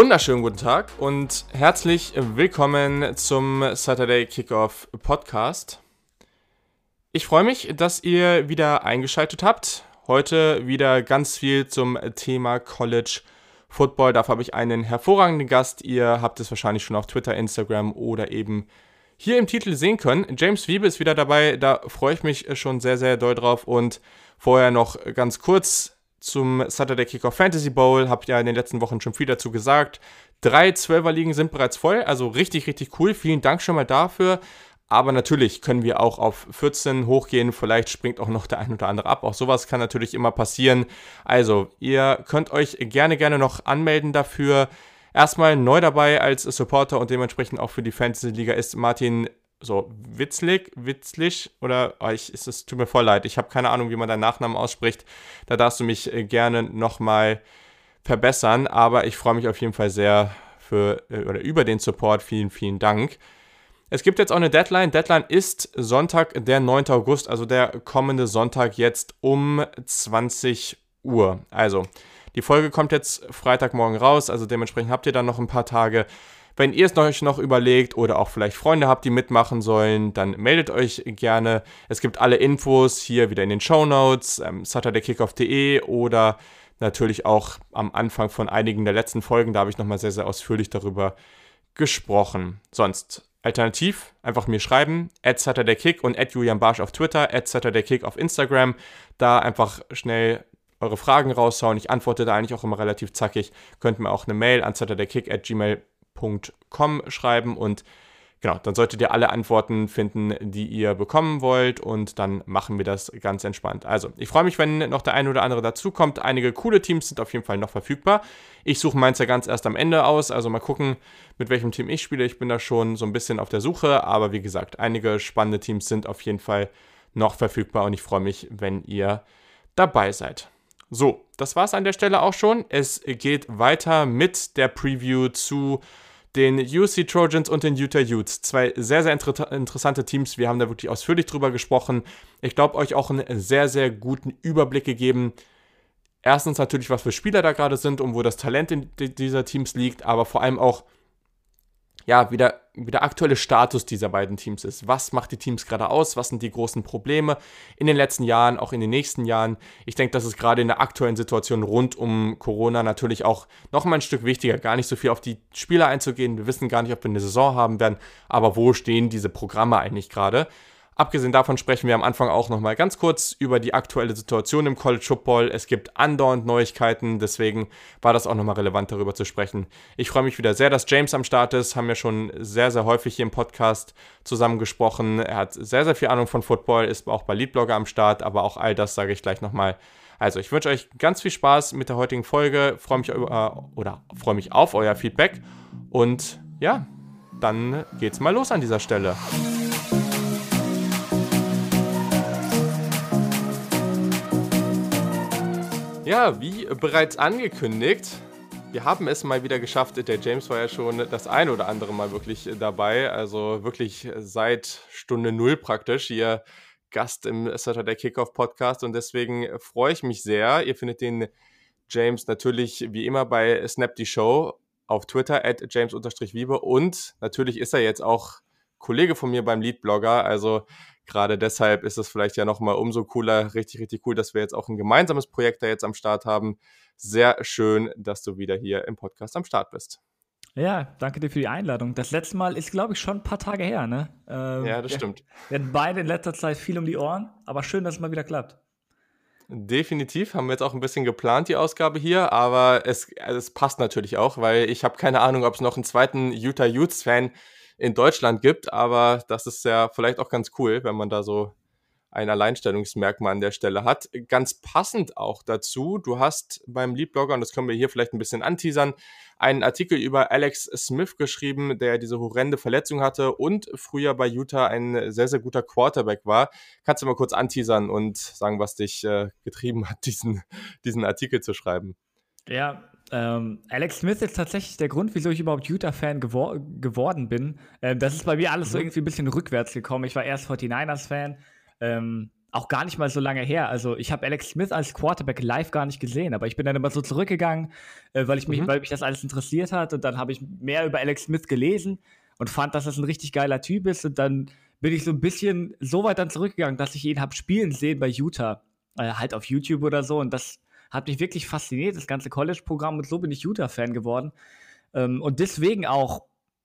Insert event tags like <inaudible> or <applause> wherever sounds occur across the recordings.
Wunderschönen guten Tag und herzlich willkommen zum Saturday Kickoff Podcast. Ich freue mich, dass ihr wieder eingeschaltet habt. Heute wieder ganz viel zum Thema College Football. Dafür habe ich einen hervorragenden Gast. Ihr habt es wahrscheinlich schon auf Twitter, Instagram oder eben hier im Titel sehen können. James Wiebe ist wieder dabei. Da freue ich mich schon sehr, sehr doll drauf. Und vorher noch ganz kurz zum Saturday Kickoff Fantasy Bowl. Habt ihr in den letzten Wochen schon viel dazu gesagt. Drei Zwölferligen sind bereits voll, also richtig, richtig cool. Vielen Dank schon mal dafür. Aber natürlich können wir auch auf 14 hochgehen. Vielleicht springt auch noch der ein oder andere ab. Auch sowas kann natürlich immer passieren. Also, ihr könnt euch gerne, gerne noch anmelden dafür. Erstmal neu dabei als Supporter und dementsprechend auch für die Fantasy Liga ist Martin so Witzlig, Witzlich oder oh, es, es tut mir voll leid. Ich habe keine Ahnung, wie man deinen Nachnamen ausspricht. Da darfst du mich äh, gerne nochmal verbessern. Aber ich freue mich auf jeden Fall sehr für äh, oder über den Support. Vielen, vielen Dank. Es gibt jetzt auch eine Deadline. Deadline ist Sonntag, der 9. August, also der kommende Sonntag jetzt um 20 Uhr. Also, die Folge kommt jetzt Freitagmorgen raus, also dementsprechend habt ihr dann noch ein paar Tage. Wenn ihr es euch noch überlegt oder auch vielleicht Freunde habt, die mitmachen sollen, dann meldet euch gerne. Es gibt alle Infos hier wieder in den Show Notes, ähm, saturdaykickoff.de oder natürlich auch am Anfang von einigen der letzten Folgen. Da habe ich nochmal sehr, sehr ausführlich darüber gesprochen. Sonst Alternativ einfach mir schreiben, at SaturdayKick und at Julian Barsch auf Twitter, at SaturdayKick auf Instagram. Da einfach schnell eure Fragen raushauen. Ich antworte da eigentlich auch immer relativ zackig. Könnt mir auch eine Mail an saturdaykick at gmail.com schreiben und Genau, dann solltet ihr alle Antworten finden, die ihr bekommen wollt und dann machen wir das ganz entspannt. Also, ich freue mich, wenn noch der eine oder andere dazukommt. Einige coole Teams sind auf jeden Fall noch verfügbar. Ich suche meins ja ganz erst am Ende aus, also mal gucken, mit welchem Team ich spiele. Ich bin da schon so ein bisschen auf der Suche, aber wie gesagt, einige spannende Teams sind auf jeden Fall noch verfügbar und ich freue mich, wenn ihr dabei seid. So, das war es an der Stelle auch schon. Es geht weiter mit der Preview zu den UC Trojans und den Utah Utes. Zwei sehr, sehr inter interessante Teams. Wir haben da wirklich ausführlich drüber gesprochen. Ich glaube, euch auch einen sehr, sehr guten Überblick gegeben. Erstens natürlich, was für Spieler da gerade sind und wo das Talent dieser Teams liegt, aber vor allem auch, ja, wie der, wie der aktuelle Status dieser beiden Teams ist. Was macht die Teams gerade aus? Was sind die großen Probleme in den letzten Jahren, auch in den nächsten Jahren? Ich denke, das ist gerade in der aktuellen Situation rund um Corona natürlich auch noch mal ein Stück wichtiger, gar nicht so viel auf die Spieler einzugehen. Wir wissen gar nicht, ob wir eine Saison haben werden, aber wo stehen diese Programme eigentlich gerade? Abgesehen davon sprechen wir am Anfang auch nochmal ganz kurz über die aktuelle Situation im College Football. Es gibt andauernd Neuigkeiten, deswegen war das auch nochmal relevant, darüber zu sprechen. Ich freue mich wieder sehr, dass James am Start ist. Haben wir schon sehr, sehr häufig hier im Podcast zusammen gesprochen. Er hat sehr, sehr viel Ahnung von Football, ist auch bei Leadblogger am Start, aber auch all das sage ich gleich nochmal. Also, ich wünsche euch ganz viel Spaß mit der heutigen Folge. Freue mich über, oder freue mich auf euer Feedback. Und ja, dann geht's mal los an dieser Stelle. Ja, wie bereits angekündigt, wir haben es mal wieder geschafft. Der James war ja schon das ein oder andere Mal wirklich dabei. Also wirklich seit Stunde Null praktisch hier Gast im Saturday Kickoff Podcast. Und deswegen freue ich mich sehr. Ihr findet den James natürlich wie immer bei Snap die Show auf Twitter at james-wiebe. Und natürlich ist er jetzt auch Kollege von mir beim Lead-Blogger. Also gerade deshalb ist es vielleicht ja nochmal umso cooler, richtig, richtig cool, dass wir jetzt auch ein gemeinsames Projekt da jetzt am Start haben. Sehr schön, dass du wieder hier im Podcast am Start bist. Ja, danke dir für die Einladung. Das letzte Mal ist, glaube ich, schon ein paar Tage her, ne? Ähm, ja, das wir, stimmt. Wir hatten beide in letzter Zeit viel um die Ohren, aber schön, dass es mal wieder klappt. Definitiv haben wir jetzt auch ein bisschen geplant, die Ausgabe hier, aber es, es passt natürlich auch, weil ich habe keine Ahnung, ob es noch einen zweiten Utah Utes-Fan gibt in Deutschland gibt, aber das ist ja vielleicht auch ganz cool, wenn man da so ein Alleinstellungsmerkmal an der Stelle hat. Ganz passend auch dazu, du hast beim Leadblogger, und das können wir hier vielleicht ein bisschen anteasern, einen Artikel über Alex Smith geschrieben, der diese horrende Verletzung hatte und früher bei Utah ein sehr, sehr guter Quarterback war. Kannst du mal kurz anteasern und sagen, was dich äh, getrieben hat, diesen, diesen Artikel zu schreiben? Ja, ähm, Alex Smith ist tatsächlich der Grund, wieso ich überhaupt Utah-Fan gewor geworden bin. Ähm, das ist bei mir alles mhm. so irgendwie ein bisschen rückwärts gekommen. Ich war erst 49ers-Fan, ähm, auch gar nicht mal so lange her. Also ich habe Alex Smith als Quarterback live gar nicht gesehen, aber ich bin dann immer so zurückgegangen, äh, weil ich mich, mhm. weil mich das alles interessiert hat und dann habe ich mehr über Alex Smith gelesen und fand, dass das ein richtig geiler Typ ist und dann bin ich so ein bisschen so weit dann zurückgegangen, dass ich ihn habe spielen sehen bei Utah, äh, halt auf YouTube oder so und das hat mich wirklich fasziniert, das ganze College-Programm und so bin ich Utah-Fan geworden ähm, und deswegen auch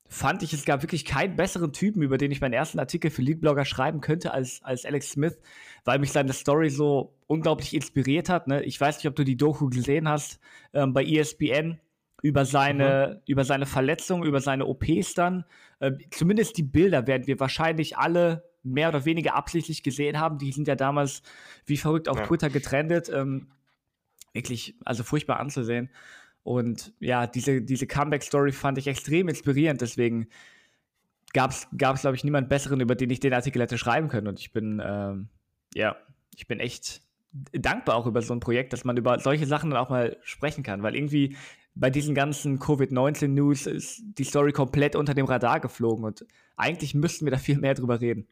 fand ich, es gab wirklich keinen besseren Typen, über den ich meinen ersten Artikel für Leadblogger schreiben könnte, als, als Alex Smith, weil mich seine Story so unglaublich inspiriert hat. Ne? Ich weiß nicht, ob du die Doku gesehen hast ähm, bei ESPN über seine, mhm. über seine Verletzung, über seine OPs dann. Äh, zumindest die Bilder werden wir wahrscheinlich alle mehr oder weniger absichtlich gesehen haben. Die sind ja damals wie verrückt auf ja. Twitter getrendet. Ähm, wirklich, also furchtbar anzusehen. Und ja, diese, diese Comeback-Story fand ich extrem inspirierend. Deswegen gab es, glaube ich, niemand Besseren, über den ich den Artikel hätte schreiben können. Und ich bin, ähm, ja, ich bin echt dankbar auch über so ein Projekt, dass man über solche Sachen dann auch mal sprechen kann. Weil irgendwie bei diesen ganzen Covid-19-News ist die Story komplett unter dem Radar geflogen. Und eigentlich müssten wir da viel mehr drüber reden.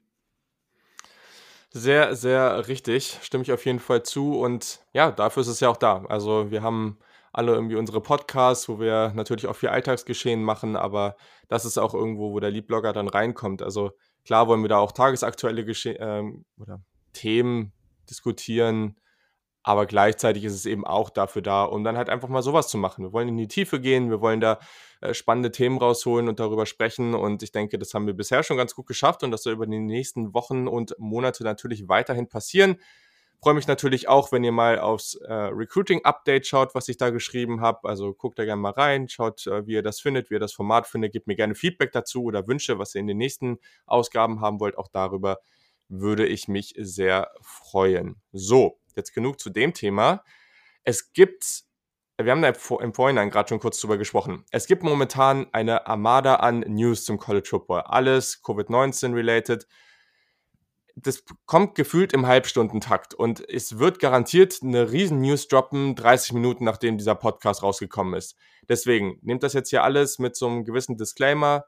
Sehr, sehr richtig. Stimme ich auf jeden Fall zu. Und ja, dafür ist es ja auch da. Also wir haben alle irgendwie unsere Podcasts, wo wir natürlich auch viel Alltagsgeschehen machen, aber das ist auch irgendwo, wo der Leadblogger dann reinkommt. Also klar wollen wir da auch tagesaktuelle Gesche ähm, oder Themen diskutieren, aber gleichzeitig ist es eben auch dafür da, um dann halt einfach mal sowas zu machen. Wir wollen in die Tiefe gehen, wir wollen da äh, spannende Themen rausholen und darüber sprechen. Und ich denke, das haben wir bisher schon ganz gut geschafft und das soll über die nächsten Wochen und Monate natürlich weiterhin passieren. Freue mich natürlich auch, wenn ihr mal aufs äh, Recruiting-Update schaut, was ich da geschrieben habe. Also guckt da gerne mal rein, schaut, äh, wie ihr das findet, wie ihr das Format findet. Gebt mir gerne Feedback dazu oder Wünsche, was ihr in den nächsten Ausgaben haben wollt. Auch darüber würde ich mich sehr freuen. So, jetzt genug zu dem Thema. Es gibt, wir haben da im Vorhinein gerade schon kurz drüber gesprochen. Es gibt momentan eine Armada an News zum College Football. Alles Covid-19 related das kommt gefühlt im Halbstundentakt und es wird garantiert eine riesen News droppen, 30 Minuten nachdem dieser Podcast rausgekommen ist. Deswegen nehmt das jetzt hier alles mit so einem gewissen Disclaimer.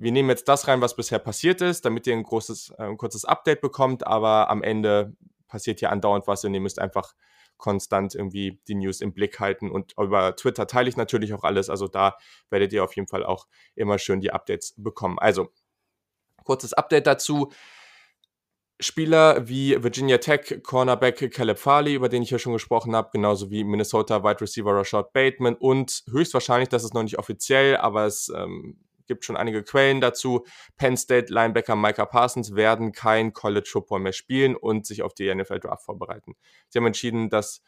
Wir nehmen jetzt das rein, was bisher passiert ist, damit ihr ein großes, äh, ein kurzes Update bekommt, aber am Ende passiert hier andauernd was und ihr müsst einfach konstant irgendwie die News im Blick halten und über Twitter teile ich natürlich auch alles, also da werdet ihr auf jeden Fall auch immer schön die Updates bekommen. Also, kurzes Update dazu. Spieler wie Virginia Tech Cornerback Caleb Farley, über den ich ja schon gesprochen habe, genauso wie Minnesota Wide Receiver Rashad Bateman und höchstwahrscheinlich, das ist noch nicht offiziell, aber es ähm, gibt schon einige Quellen dazu, Penn State Linebacker Micah Parsons werden kein College Football mehr spielen und sich auf die NFL Draft vorbereiten. Sie haben entschieden, dass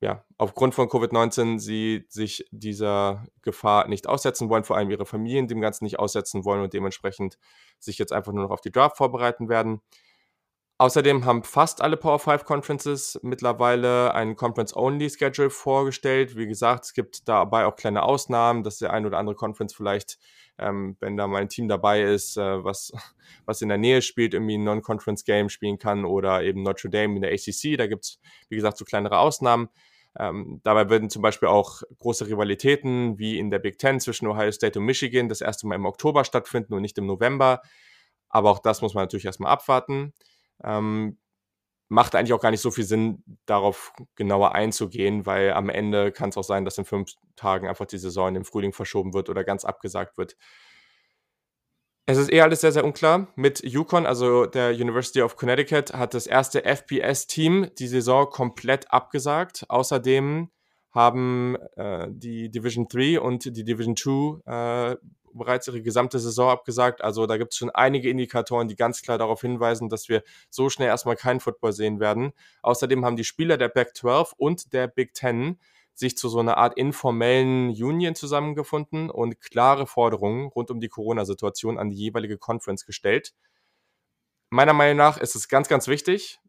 ja, aufgrund von Covid-19 sie sich dieser Gefahr nicht aussetzen wollen, vor allem ihre Familien dem Ganzen nicht aussetzen wollen und dementsprechend sich jetzt einfach nur noch auf die Draft vorbereiten werden. Außerdem haben fast alle Power 5 Conferences mittlerweile ein Conference-Only-Schedule vorgestellt. Wie gesagt, es gibt dabei auch kleine Ausnahmen, dass der ein oder andere Conference vielleicht, ähm, wenn da mal ein Team dabei ist, äh, was, <laughs> was in der Nähe spielt, irgendwie ein Non-Conference-Game spielen kann oder eben Notre Dame in der ACC. Da gibt es, wie gesagt, so kleinere Ausnahmen. Ähm, dabei werden zum Beispiel auch große Rivalitäten wie in der Big Ten zwischen Ohio State und Michigan das erste Mal im Oktober stattfinden und nicht im November. Aber auch das muss man natürlich erstmal abwarten. Ähm, macht eigentlich auch gar nicht so viel Sinn, darauf genauer einzugehen, weil am Ende kann es auch sein, dass in fünf Tagen einfach die Saison im Frühling verschoben wird oder ganz abgesagt wird. Es ist eher alles sehr, sehr unklar. Mit Yukon, also der University of Connecticut, hat das erste FBS-Team die Saison komplett abgesagt. Außerdem haben äh, die Division 3 und die Division 2 äh, bereits ihre gesamte Saison abgesagt. Also da gibt es schon einige Indikatoren, die ganz klar darauf hinweisen, dass wir so schnell erstmal keinen Football sehen werden. Außerdem haben die Spieler der Back 12 und der Big 10 sich zu so einer Art informellen Union zusammengefunden und klare Forderungen rund um die Corona-Situation an die jeweilige Conference gestellt. Meiner Meinung nach ist es ganz, ganz wichtig,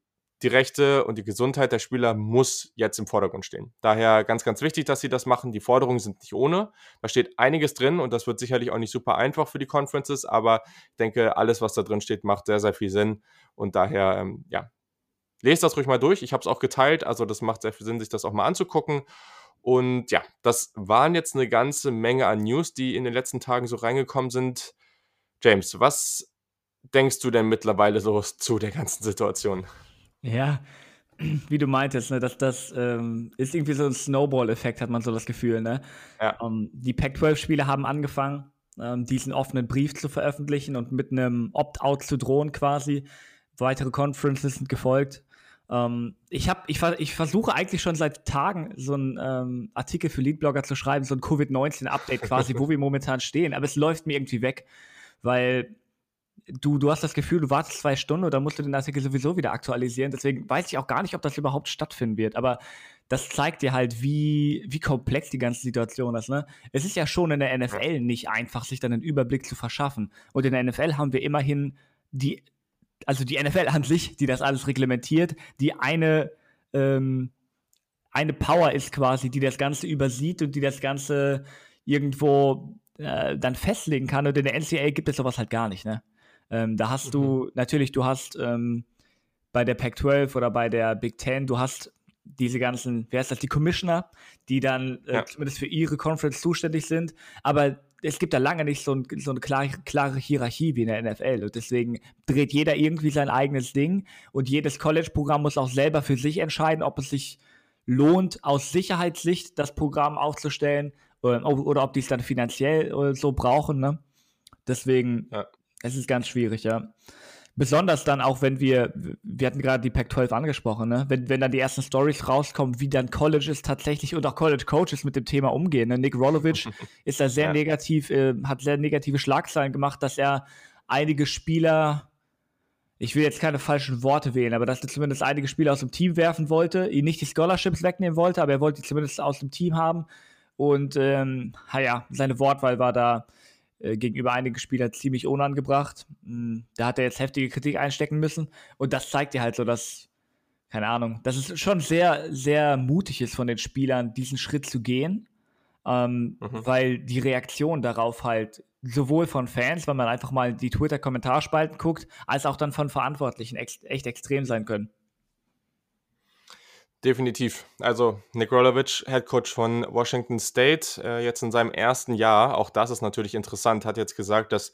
die Rechte und die Gesundheit der Spieler muss jetzt im Vordergrund stehen. Daher ganz, ganz wichtig, dass sie das machen. Die Forderungen sind nicht ohne. Da steht einiges drin und das wird sicherlich auch nicht super einfach für die Conferences, aber ich denke, alles, was da drin steht, macht sehr, sehr viel Sinn und daher, ähm, ja, lest das ruhig mal durch. Ich habe es auch geteilt, also das macht sehr viel Sinn, sich das auch mal anzugucken. Und ja, das waren jetzt eine ganze Menge an News, die in den letzten Tagen so reingekommen sind. James, was denkst du denn mittlerweile so zu der ganzen Situation? Ja, <clears throat> wie du meintest, ne, dass das ähm, ist irgendwie so ein Snowball-Effekt, hat man so das Gefühl. Ne? Ja. Ähm, die Pac-12-Spiele haben angefangen, ähm, diesen offenen Brief zu veröffentlichen und mit einem Opt-out zu drohen quasi. Weitere Conferences sind gefolgt. Ähm, ich, hab, ich, ich versuche eigentlich schon seit Tagen so einen ähm, Artikel für Leadblogger zu schreiben, so ein Covid-19-Update quasi, wo wir momentan stehen, aber es läuft mir irgendwie weg, weil du, du hast das Gefühl, du wartest zwei Stunden und dann musst du den Artikel sowieso wieder aktualisieren. Deswegen weiß ich auch gar nicht, ob das überhaupt stattfinden wird. Aber das zeigt dir halt, wie, wie komplex die ganze Situation ist. Ne? Es ist ja schon in der NFL nicht einfach, sich dann einen Überblick zu verschaffen. Und in der NFL haben wir immerhin die also die NFL an sich, die das alles reglementiert, die eine, ähm, eine Power ist quasi, die das Ganze übersieht und die das Ganze irgendwo äh, dann festlegen kann. Und in der NCAA gibt es sowas halt gar nicht, ne? Ähm, da hast mhm. du, natürlich, du hast ähm, bei der Pac-12 oder bei der Big Ten, du hast diese ganzen, wer ist das, die Commissioner, die dann äh, ja. zumindest für ihre Conference zuständig sind. Aber es gibt da lange nicht so, ein, so eine klare, klare, Hierarchie wie in der NFL. Und deswegen dreht jeder irgendwie sein eigenes Ding. Und jedes College-Programm muss auch selber für sich entscheiden, ob es sich lohnt, aus Sicherheitssicht das Programm aufzustellen oder, oder ob die es dann finanziell äh, so brauchen. Ne? Deswegen, ja. Es ist ganz schwierig, ja. Besonders dann auch, wenn wir, wir hatten gerade die Pac-12 angesprochen, ne? wenn, wenn dann die ersten Stories rauskommen, wie dann Colleges tatsächlich und auch College-Coaches mit dem Thema umgehen. Ne? Nick Rolovich <laughs> ist da sehr ja. negativ, äh, hat sehr negative Schlagzeilen gemacht, dass er einige Spieler, ich will jetzt keine falschen Worte wählen, aber dass er zumindest einige Spieler aus dem Team werfen wollte, ihn nicht die Scholarships wegnehmen wollte, aber er wollte die zumindest aus dem Team haben. Und ähm, ja, seine Wortwahl war da gegenüber einigen Spielern ziemlich unangebracht. Hm, da hat er jetzt heftige Kritik einstecken müssen. Und das zeigt dir halt so, dass, keine Ahnung, dass es schon sehr, sehr mutig ist von den Spielern, diesen Schritt zu gehen. Ähm, mhm. Weil die Reaktion darauf halt sowohl von Fans, wenn man einfach mal die Twitter-Kommentarspalten guckt, als auch dann von Verantwortlichen echt, echt extrem sein können. Definitiv. Also Nick Rolovich, Head Coach von Washington State, äh, jetzt in seinem ersten Jahr, auch das ist natürlich interessant, hat jetzt gesagt, dass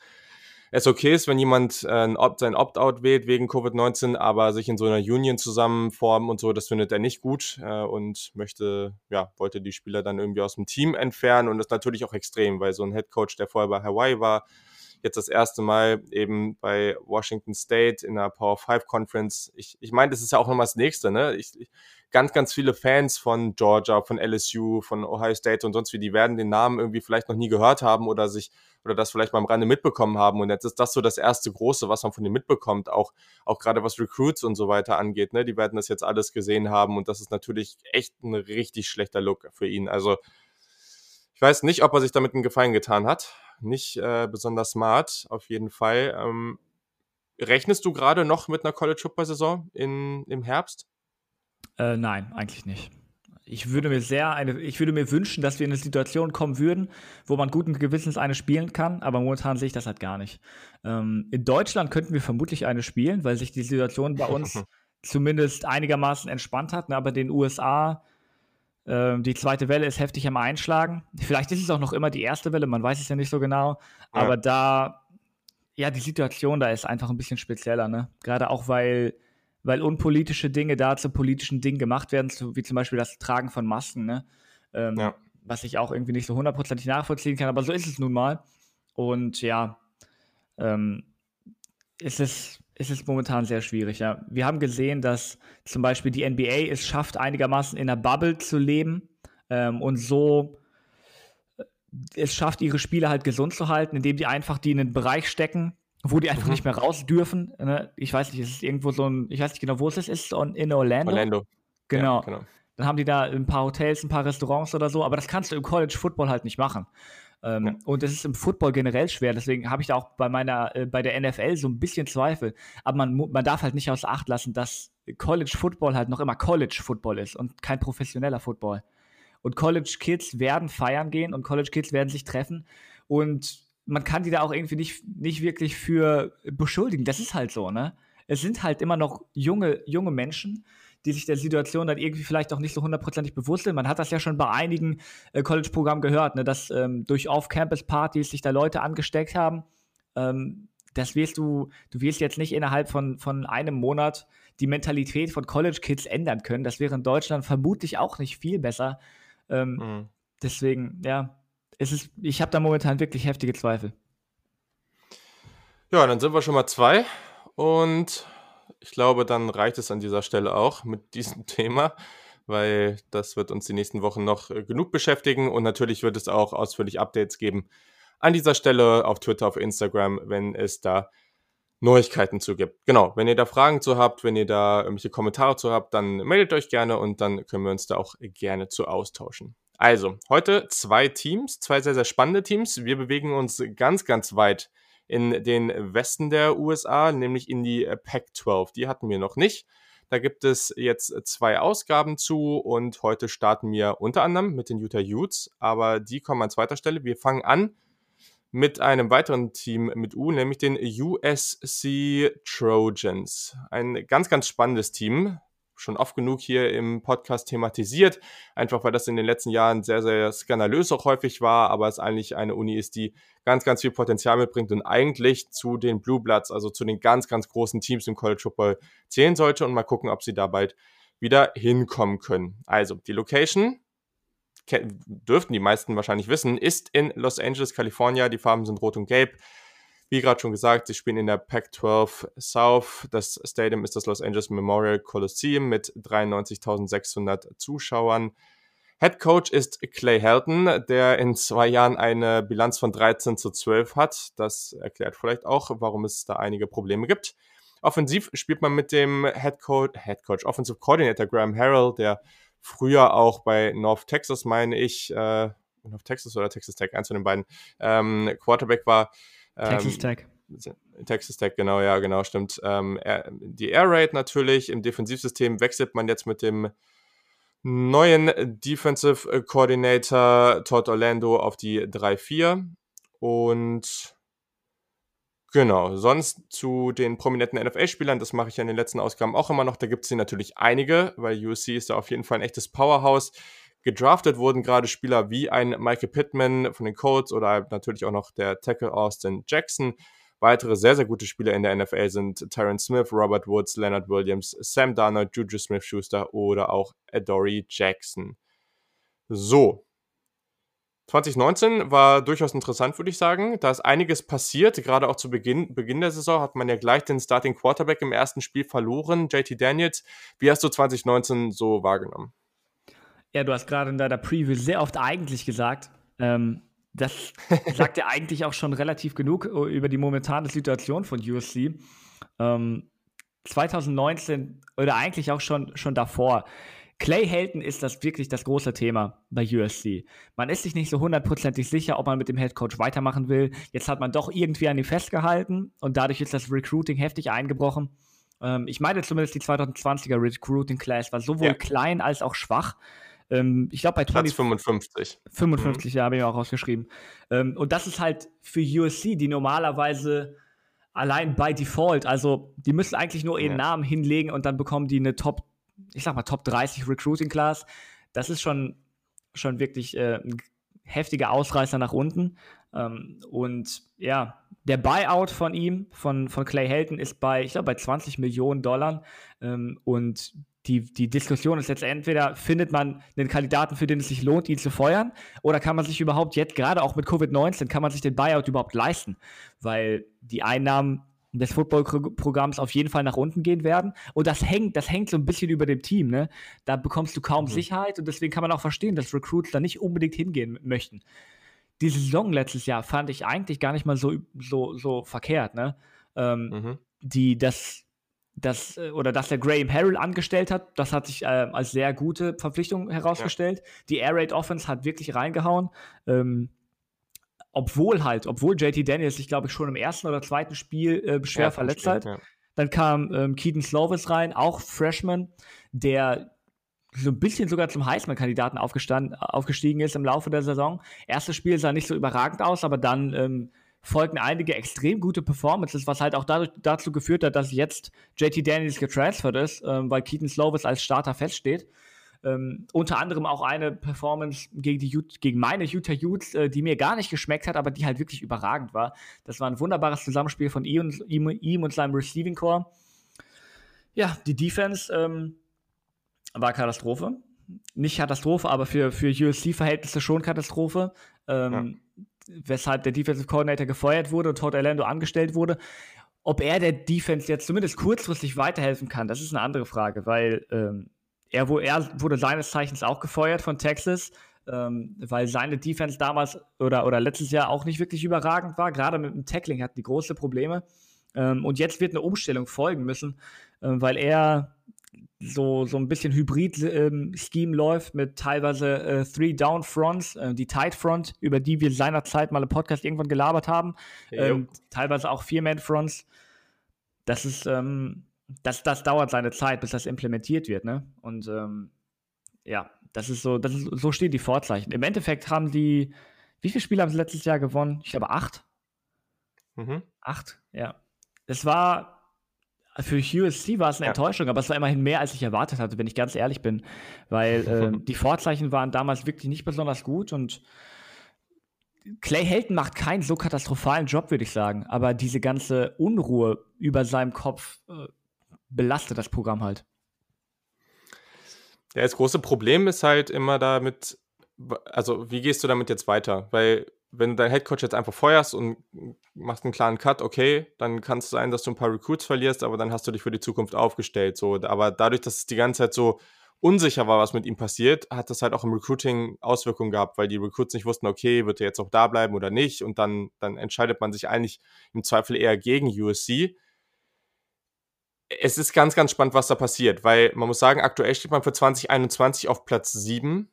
es okay ist, wenn jemand äh, Opt, sein Opt-out wählt wegen Covid-19, aber sich in so einer Union zusammenformen und so, das findet er nicht gut äh, und möchte, ja, wollte die Spieler dann irgendwie aus dem Team entfernen und das ist natürlich auch extrem, weil so ein Head Coach, der vorher bei Hawaii war, jetzt das erste Mal eben bei Washington State in der Power 5 Conference. Ich, ich meine, das ist ja auch nochmal das nächste, ne? Ich, ich, ganz, ganz viele Fans von Georgia, von LSU, von Ohio State und sonst wie, die werden den Namen irgendwie vielleicht noch nie gehört haben oder sich oder das vielleicht mal am Rande mitbekommen haben. Und jetzt ist das so das erste große, was man von denen mitbekommt, auch, auch gerade was Recruits und so weiter angeht. Ne? Die werden das jetzt alles gesehen haben und das ist natürlich echt ein richtig schlechter Look für ihn. Also ich weiß nicht, ob er sich damit einen Gefallen getan hat. Nicht äh, besonders smart, auf jeden Fall. Ähm, rechnest du gerade noch mit einer College Football Saison im Herbst? Äh, nein, eigentlich nicht. Ich würde mir sehr eine, ich würde mir wünschen, dass wir in eine Situation kommen würden, wo man guten Gewissens eine spielen kann, aber momentan sehe ich das halt gar nicht. Ähm, in Deutschland könnten wir vermutlich eine spielen, weil sich die Situation bei uns <laughs> zumindest einigermaßen entspannt hat, ne, aber den USA äh, die zweite Welle ist heftig am Einschlagen. Vielleicht ist es auch noch immer die erste Welle, man weiß es ja nicht so genau, ja. aber da, ja, die Situation da ist einfach ein bisschen spezieller, ne? Gerade auch, weil weil unpolitische Dinge da zu politischen Dingen gemacht werden, wie zum Beispiel das Tragen von Masken, ne? Ähm, ja. was ich auch irgendwie nicht so hundertprozentig nachvollziehen kann, aber so ist es nun mal. Und ja, ähm, ist es ist es momentan sehr schwierig. Ja. Wir haben gesehen, dass zum Beispiel die NBA es schafft, einigermaßen in einer Bubble zu leben ähm, und so äh, es schafft, ihre Spieler halt gesund zu halten, indem die einfach die in einen Bereich stecken, wo die einfach mhm. nicht mehr raus dürfen. Ne? Ich weiß nicht, es ist irgendwo so ein, ich weiß nicht genau, wo es ist, ist in Orlando. Orlando. Genau. Ja, genau. Dann haben die da ein paar Hotels, ein paar Restaurants oder so, aber das kannst du im College Football halt nicht machen. Ähm, ja. Und es ist im Football generell schwer, deswegen habe ich da auch bei meiner, äh, bei der NFL so ein bisschen Zweifel. Aber man, man darf halt nicht außer Acht lassen, dass College Football halt noch immer College Football ist und kein professioneller Football. Und College Kids werden feiern gehen und College Kids werden sich treffen. Und man kann die da auch irgendwie nicht, nicht wirklich für beschuldigen. Das ist halt so, ne? Es sind halt immer noch junge, junge Menschen, die sich der Situation dann irgendwie vielleicht auch nicht so hundertprozentig bewusst sind. Man hat das ja schon bei einigen äh, College-Programmen gehört, ne, dass ähm, durch Off-Campus-Partys sich da Leute angesteckt haben. Ähm, das wirst du, du wirst jetzt nicht innerhalb von, von einem Monat die Mentalität von College-Kids ändern können. Das wäre in Deutschland vermutlich auch nicht viel besser. Ähm, mhm. Deswegen, ja, es ist, ich habe da momentan wirklich heftige Zweifel. Ja, dann sind wir schon mal zwei. Und ich glaube, dann reicht es an dieser Stelle auch mit diesem <laughs> Thema, weil das wird uns die nächsten Wochen noch äh, genug beschäftigen. Und natürlich wird es auch ausführlich Updates geben an dieser Stelle auf Twitter, auf Instagram, wenn es da Neuigkeiten zu gibt. Genau, wenn ihr da Fragen zu habt, wenn ihr da irgendwelche Kommentare zu habt, dann meldet euch gerne und dann können wir uns da auch gerne zu austauschen. Also, heute zwei Teams, zwei sehr, sehr spannende Teams. Wir bewegen uns ganz, ganz weit in den Westen der USA, nämlich in die Pac-12. Die hatten wir noch nicht. Da gibt es jetzt zwei Ausgaben zu und heute starten wir unter anderem mit den Utah Utes, aber die kommen an zweiter Stelle. Wir fangen an mit einem weiteren Team mit U, nämlich den USC Trojans. Ein ganz, ganz spannendes Team. Schon oft genug hier im Podcast thematisiert, einfach weil das in den letzten Jahren sehr, sehr skandalös auch häufig war, aber es eigentlich eine Uni ist, die ganz, ganz viel Potenzial mitbringt und eigentlich zu den Blue Bloods, also zu den ganz, ganz großen Teams im College Football zählen sollte und mal gucken, ob sie da bald wieder hinkommen können. Also die Location, dürften die meisten wahrscheinlich wissen, ist in Los Angeles, Kalifornien. Die Farben sind rot und gelb. Wie gerade schon gesagt, sie spielen in der Pac-12 South. Das Stadium ist das Los Angeles Memorial Coliseum mit 93.600 Zuschauern. Head Coach ist Clay Helton, der in zwei Jahren eine Bilanz von 13 zu 12 hat. Das erklärt vielleicht auch, warum es da einige Probleme gibt. Offensiv spielt man mit dem Head Coach, Head Coach Offensive Coordinator Graham Harrell, der früher auch bei North Texas, meine ich, äh, North Texas oder Texas Tech, eins von den beiden, ähm, Quarterback war. Ähm, Texas Tech. Texas Tech, genau, ja, genau, stimmt. Ähm, die Air Raid natürlich, im Defensivsystem wechselt man jetzt mit dem neuen Defensive Coordinator Todd Orlando auf die 3-4 und Genau, sonst zu den prominenten NFL-Spielern, das mache ich ja in den letzten Ausgaben auch immer noch, da gibt es hier natürlich einige, weil USC ist da auf jeden Fall ein echtes Powerhouse. Gedraftet wurden gerade Spieler wie ein Michael Pittman von den Colts oder natürlich auch noch der Tackle Austin Jackson. Weitere sehr, sehr gute Spieler in der NFL sind Tyron Smith, Robert Woods, Leonard Williams, Sam Darnold, Juju Smith-Schuster oder auch Adoree Jackson. So, 2019 war durchaus interessant, würde ich sagen. Da ist einiges passiert. Gerade auch zu Beginn, Beginn der Saison hat man ja gleich den Starting Quarterback im ersten Spiel verloren, JT Daniels. Wie hast du 2019 so wahrgenommen? Ja, du hast gerade in deiner Preview sehr oft eigentlich gesagt. Ähm, das <laughs> sagt ja eigentlich auch schon relativ genug über die momentane Situation von USC. Ähm, 2019 oder eigentlich auch schon, schon davor Clay Helton ist das wirklich das große Thema bei USC. Man ist sich nicht so hundertprozentig sicher, ob man mit dem Head Coach weitermachen will. Jetzt hat man doch irgendwie an ihm festgehalten und dadurch ist das Recruiting heftig eingebrochen. Ähm, ich meine zumindest die 2020er Recruiting Class war sowohl ja. klein als auch schwach. Ähm, ich glaube bei 20, 55. 55, mhm. ja, habe ich auch rausgeschrieben. Ähm, und das ist halt für USC, die normalerweise allein by Default, also die müssen eigentlich nur ihren ja. Namen hinlegen und dann bekommen die eine Top ich sag mal, Top 30 Recruiting Class. Das ist schon, schon wirklich äh, ein heftiger Ausreißer nach unten. Ähm, und ja, der Buyout von ihm, von, von Clay Helton, ist bei, ich glaube, bei 20 Millionen Dollar. Ähm, und die, die Diskussion ist jetzt entweder, findet man einen Kandidaten, für den es sich lohnt, ihn zu feuern, oder kann man sich überhaupt jetzt, gerade auch mit Covid-19, kann man sich den Buyout überhaupt leisten? Weil die Einnahmen des Footballprogramms auf jeden Fall nach unten gehen werden. Und das hängt, das hängt so ein bisschen über dem Team. Ne? Da bekommst du kaum mhm. Sicherheit und deswegen kann man auch verstehen, dass Recruits da nicht unbedingt hingehen möchten. Die Saison letztes Jahr fand ich eigentlich gar nicht mal so, so, so verkehrt. Ne? Ähm, mhm. Die, das, das, äh, oder dass der Graham Harrell angestellt hat, das hat sich äh, als sehr gute Verpflichtung herausgestellt. Ja. Die Air Raid Offense hat wirklich reingehauen. Ähm, obwohl halt, obwohl JT Daniels sich, glaube ich, schon im ersten oder zweiten Spiel äh, schwer ja, verletzt Spiel, hat. Ja. Dann kam ähm, Keaton Slovis rein, auch Freshman, der so ein bisschen sogar zum Heisman-Kandidaten aufgestiegen ist im Laufe der Saison. Erstes Spiel sah nicht so überragend aus, aber dann ähm, folgten einige extrem gute Performances, was halt auch dadurch, dazu geführt hat, dass jetzt JT Daniels getransfert ist, ähm, weil Keaton Slovis als Starter feststeht. Ähm, unter anderem auch eine Performance gegen, die, gegen meine Utah Utes, äh, die mir gar nicht geschmeckt hat, aber die halt wirklich überragend war. Das war ein wunderbares Zusammenspiel von ihm, ihm, ihm und seinem Receiving Core. Ja, die Defense ähm, war Katastrophe. Nicht Katastrophe, aber für, für USC-Verhältnisse schon Katastrophe. Ähm, ja. Weshalb der Defensive Coordinator gefeuert wurde und Todd Orlando angestellt wurde. Ob er der Defense jetzt zumindest kurzfristig weiterhelfen kann, das ist eine andere Frage, weil ähm, er, er wurde seines Zeichens auch gefeuert von Texas, ähm, weil seine Defense damals oder, oder letztes Jahr auch nicht wirklich überragend war. Gerade mit dem Tackling hatten die große Probleme. Ähm, und jetzt wird eine Umstellung folgen müssen, äh, weil er so, so ein bisschen Hybrid-Scheme ähm, läuft mit teilweise äh, Three-Down-Fronts, äh, die Tight-Front, über die wir seinerzeit mal im Podcast irgendwann gelabert haben, ähm, teilweise auch Vier-Man-Fronts. Das ist, ähm, das, das dauert seine Zeit, bis das implementiert wird, ne? Und ähm, ja, das ist so, das ist, so stehen die Vorzeichen. Im Endeffekt haben die, wie viele Spiele haben sie letztes Jahr gewonnen? Ich glaube acht. Mhm. Acht, ja. Es war für USC war es eine ja. Enttäuschung, aber es war immerhin mehr, als ich erwartet hatte, wenn ich ganz ehrlich bin. Weil <laughs> äh, die Vorzeichen waren damals wirklich nicht besonders gut und Clay Helton macht keinen so katastrophalen Job, würde ich sagen. Aber diese ganze Unruhe über seinem Kopf äh, belastet das Programm halt. Ja, das große Problem ist halt immer damit, also wie gehst du damit jetzt weiter? Weil wenn du deinen Headcoach jetzt einfach feuerst und machst einen klaren Cut, okay, dann kann es sein, dass du ein paar Recruits verlierst, aber dann hast du dich für die Zukunft aufgestellt. So. Aber dadurch, dass es die ganze Zeit so unsicher war, was mit ihm passiert, hat das halt auch im Recruiting Auswirkungen gehabt, weil die Recruits nicht wussten, okay, wird er jetzt auch da bleiben oder nicht. Und dann, dann entscheidet man sich eigentlich im Zweifel eher gegen USC. Es ist ganz, ganz spannend, was da passiert, weil man muss sagen, aktuell steht man für 2021 auf Platz 7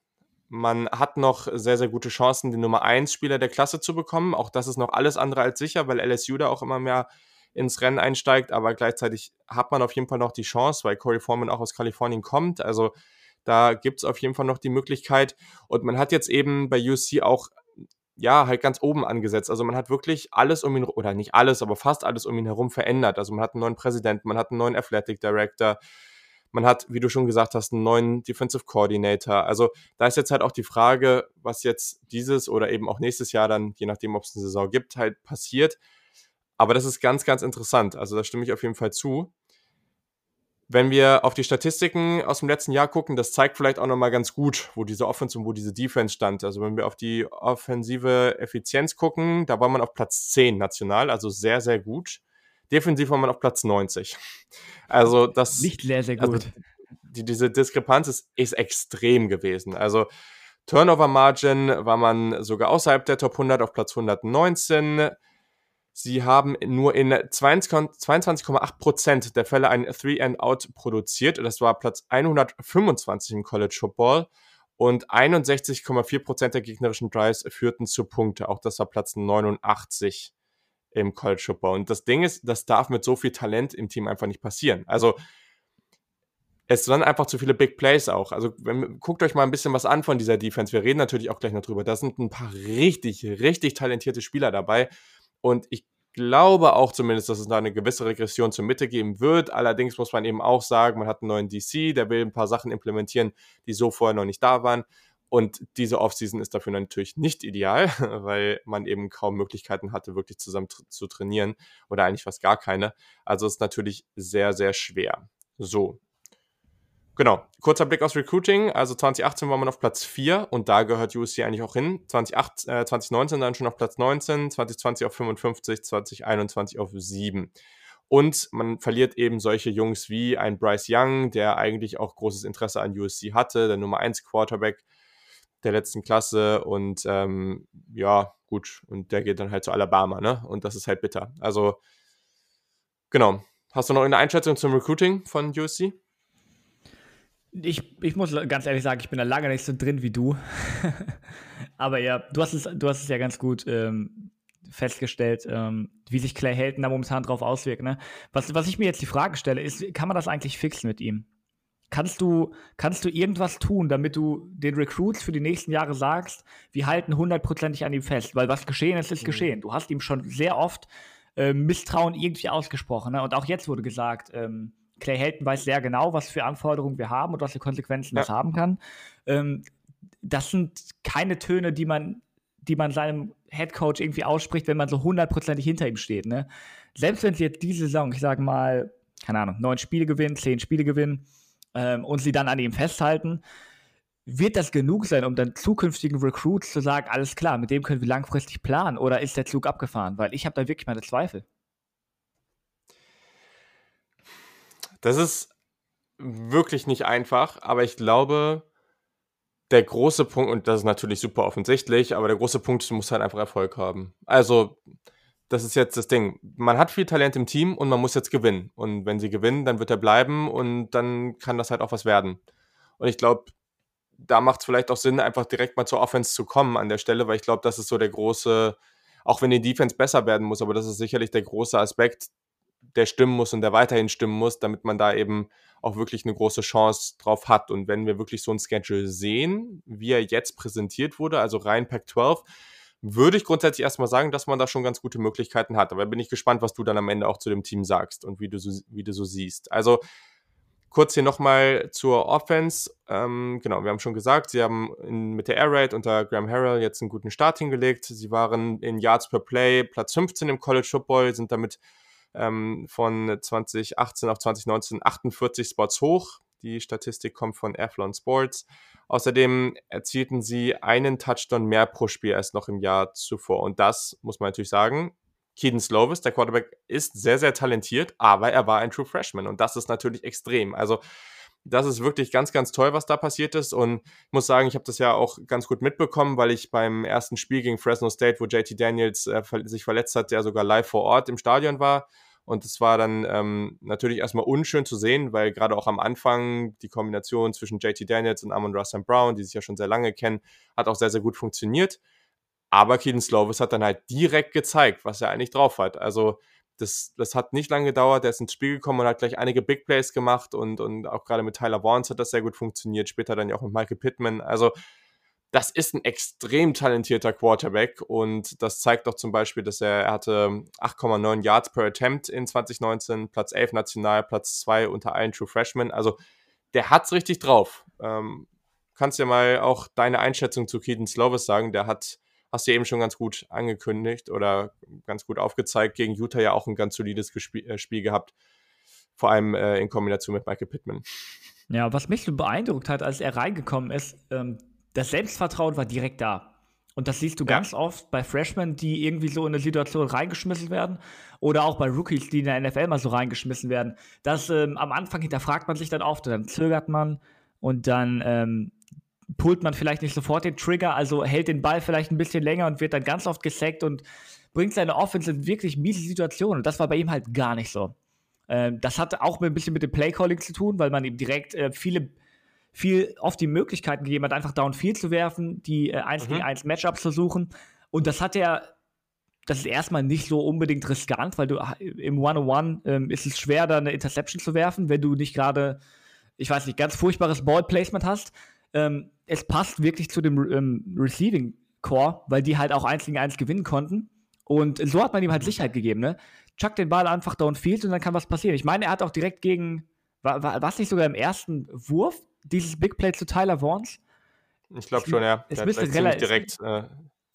man hat noch sehr, sehr gute Chancen, den Nummer 1 Spieler der Klasse zu bekommen. Auch das ist noch alles andere als sicher, weil LSU da auch immer mehr ins Rennen einsteigt. Aber gleichzeitig hat man auf jeden Fall noch die Chance, weil Corey Foreman auch aus Kalifornien kommt. Also da gibt es auf jeden Fall noch die Möglichkeit. Und man hat jetzt eben bei UC auch ja, halt ganz oben angesetzt. Also man hat wirklich alles um ihn, oder nicht alles, aber fast alles um ihn herum verändert. Also man hat einen neuen Präsidenten, man hat einen neuen Athletic Director, man hat, wie du schon gesagt hast, einen neuen Defensive Coordinator. Also da ist jetzt halt auch die Frage, was jetzt dieses oder eben auch nächstes Jahr dann, je nachdem, ob es eine Saison gibt, halt passiert. Aber das ist ganz, ganz interessant. Also da stimme ich auf jeden Fall zu. Wenn wir auf die Statistiken aus dem letzten Jahr gucken, das zeigt vielleicht auch nochmal ganz gut, wo diese Offense und wo diese Defense stand. Also wenn wir auf die offensive Effizienz gucken, da war man auf Platz 10 national, also sehr, sehr gut. Defensiv war man auf Platz 90. Also das. Nicht sehr, sehr also gut. Also die, diese Diskrepanz ist, ist extrem gewesen. Also Turnover Margin war man sogar außerhalb der Top 100 auf Platz 119. Sie haben nur in 22,8% der Fälle ein Three-and-Out produziert. Das war Platz 125 im College Football. Und 61,4% der gegnerischen Drives führten zu Punkte. Auch das war Platz 89 im College Football. Und das Ding ist, das darf mit so viel Talent im Team einfach nicht passieren. Also es sind einfach zu viele Big Plays auch. Also wenn, guckt euch mal ein bisschen was an von dieser Defense. Wir reden natürlich auch gleich noch drüber. Da sind ein paar richtig, richtig talentierte Spieler dabei. Und ich glaube auch zumindest, dass es da eine gewisse Regression zur Mitte geben wird. Allerdings muss man eben auch sagen, man hat einen neuen DC, der will ein paar Sachen implementieren, die so vorher noch nicht da waren. Und diese Offseason ist dafür natürlich nicht ideal, <laughs> weil man eben kaum Möglichkeiten hatte, wirklich zusammen zu trainieren oder eigentlich fast gar keine. Also ist natürlich sehr, sehr schwer. So. Genau. Kurzer Blick aufs Recruiting. Also 2018 war man auf Platz 4 und da gehört USC eigentlich auch hin. 2008, äh, 2019 dann schon auf Platz 19, 2020 auf 55, 2021 auf 7. Und man verliert eben solche Jungs wie ein Bryce Young, der eigentlich auch großes Interesse an USC hatte, der Nummer 1 Quarterback der letzten Klasse und ähm, ja, gut, und der geht dann halt zu Alabama, ne? Und das ist halt bitter. Also, genau. Hast du noch eine Einschätzung zum Recruiting von USC? Ich, ich muss ganz ehrlich sagen, ich bin da lange nicht so drin wie du. <laughs> Aber ja, du hast es, du hast es ja ganz gut ähm, festgestellt, ähm, wie sich Clay Helton da momentan drauf auswirkt. Ne? Was, was ich mir jetzt die Frage stelle, ist, kann man das eigentlich fixen mit ihm? Kannst du, kannst du irgendwas tun, damit du den Recruits für die nächsten Jahre sagst, wir halten hundertprozentig an ihm fest? Weil was geschehen ist, ist mhm. geschehen. Du hast ihm schon sehr oft äh, Misstrauen irgendwie ausgesprochen. Ne? Und auch jetzt wurde gesagt, ähm, Clay Helton weiß sehr genau, was für Anforderungen wir haben und was für Konsequenzen ja. das haben kann. Ähm, das sind keine Töne, die man, die man seinem Headcoach irgendwie ausspricht, wenn man so hundertprozentig hinter ihm steht. Ne? Selbst wenn sie jetzt diese Saison, ich sage mal, keine Ahnung, neun Spiele gewinnen, zehn Spiele gewinnen ähm, und sie dann an ihm festhalten, wird das genug sein, um dann zukünftigen Recruits zu sagen, alles klar, mit dem können wir langfristig planen oder ist der Zug abgefahren? Weil ich habe da wirklich meine Zweifel. Das ist wirklich nicht einfach, aber ich glaube, der große Punkt, und das ist natürlich super offensichtlich, aber der große Punkt du musst halt einfach Erfolg haben. Also, das ist jetzt das Ding. Man hat viel Talent im Team und man muss jetzt gewinnen. Und wenn sie gewinnen, dann wird er bleiben und dann kann das halt auch was werden. Und ich glaube, da macht es vielleicht auch Sinn, einfach direkt mal zur Offense zu kommen an der Stelle, weil ich glaube, das ist so der große, auch wenn die Defense besser werden muss, aber das ist sicherlich der große Aspekt, der stimmen muss und der weiterhin stimmen muss, damit man da eben auch wirklich eine große Chance drauf hat. Und wenn wir wirklich so ein Schedule sehen, wie er jetzt präsentiert wurde, also rein Pack 12, würde ich grundsätzlich erstmal sagen, dass man da schon ganz gute Möglichkeiten hat. Aber bin ich gespannt, was du dann am Ende auch zu dem Team sagst und wie du so, wie du so siehst. Also kurz hier nochmal zur Offense. Ähm, genau, wir haben schon gesagt, sie haben in, mit der Air Raid unter Graham Harrell jetzt einen guten Start hingelegt. Sie waren in Yards per Play Platz 15 im College Football, sind damit ähm, von 2018 auf 2019 48 Spots hoch. Die Statistik kommt von Athlon Sports. Außerdem erzielten sie einen Touchdown mehr pro Spiel als noch im Jahr zuvor. Und das muss man natürlich sagen. Keaton Slovis, der Quarterback, ist sehr, sehr talentiert, aber er war ein True Freshman. Und das ist natürlich extrem. Also, das ist wirklich ganz, ganz toll, was da passiert ist. Und ich muss sagen, ich habe das ja auch ganz gut mitbekommen, weil ich beim ersten Spiel gegen Fresno State, wo JT Daniels äh, sich verletzt hat, der sogar live vor Ort im Stadion war, und es war dann ähm, natürlich erstmal unschön zu sehen, weil gerade auch am Anfang die Kombination zwischen JT Daniels und Amon Russell Brown, die sich ja schon sehr lange kennen, hat auch sehr, sehr gut funktioniert. Aber Keaton Slovis hat dann halt direkt gezeigt, was er eigentlich drauf hat. Also das, das hat nicht lange gedauert, er ist ins Spiel gekommen und hat gleich einige Big Plays gemacht und, und auch gerade mit Tyler Vaughns hat das sehr gut funktioniert, später dann ja auch mit Michael Pittman. Also das ist ein extrem talentierter Quarterback und das zeigt doch zum Beispiel, dass er, er hatte 8,9 Yards per Attempt in 2019, Platz 11 national, Platz 2 unter allen True Freshmen. Also der hat's richtig drauf. Ähm, kannst ja mal auch deine Einschätzung zu Keaton Slovis sagen. Der hat, hast du eben schon ganz gut angekündigt oder ganz gut aufgezeigt, gegen Utah ja auch ein ganz solides Gespiel, äh, Spiel gehabt. Vor allem äh, in Kombination mit Michael Pittman. Ja, was mich so beeindruckt hat, als er reingekommen ist, ähm, das Selbstvertrauen war direkt da. Und das siehst du ja. ganz oft bei Freshmen, die irgendwie so in eine Situation reingeschmissen werden. Oder auch bei Rookies, die in der NFL mal so reingeschmissen werden. Das ähm, am Anfang hinterfragt man sich dann oft, dann zögert man und dann ähm, pullt man vielleicht nicht sofort den Trigger, also hält den Ball vielleicht ein bisschen länger und wird dann ganz oft gesackt und bringt seine Offense in wirklich miese Situationen. Und das war bei ihm halt gar nicht so. Ähm, das hatte auch ein bisschen mit dem Playcalling zu tun, weil man ihm direkt äh, viele viel oft die Möglichkeiten gegeben hat, einfach downfield zu werfen, die äh, 1 mhm. gegen 1 Matchups zu suchen. Und das hat er, das ist erstmal nicht so unbedingt riskant, weil du im One-on-One ähm, ist es schwer, da eine Interception zu werfen, wenn du nicht gerade, ich weiß nicht, ganz furchtbares Ball-Placement hast. Ähm, es passt wirklich zu dem ähm, Receiving Core, weil die halt auch 1 gegen 1 gewinnen konnten. Und so hat man ihm halt Sicherheit gegeben, ne? Chuck den Ball einfach downfield und dann kann was passieren. Ich meine, er hat auch direkt gegen, war, war was nicht sogar im ersten Wurf dieses Big Play zu Tyler Vaughns? Ich glaube schon, ja. Es der müsste hat ziemlich direkt, äh,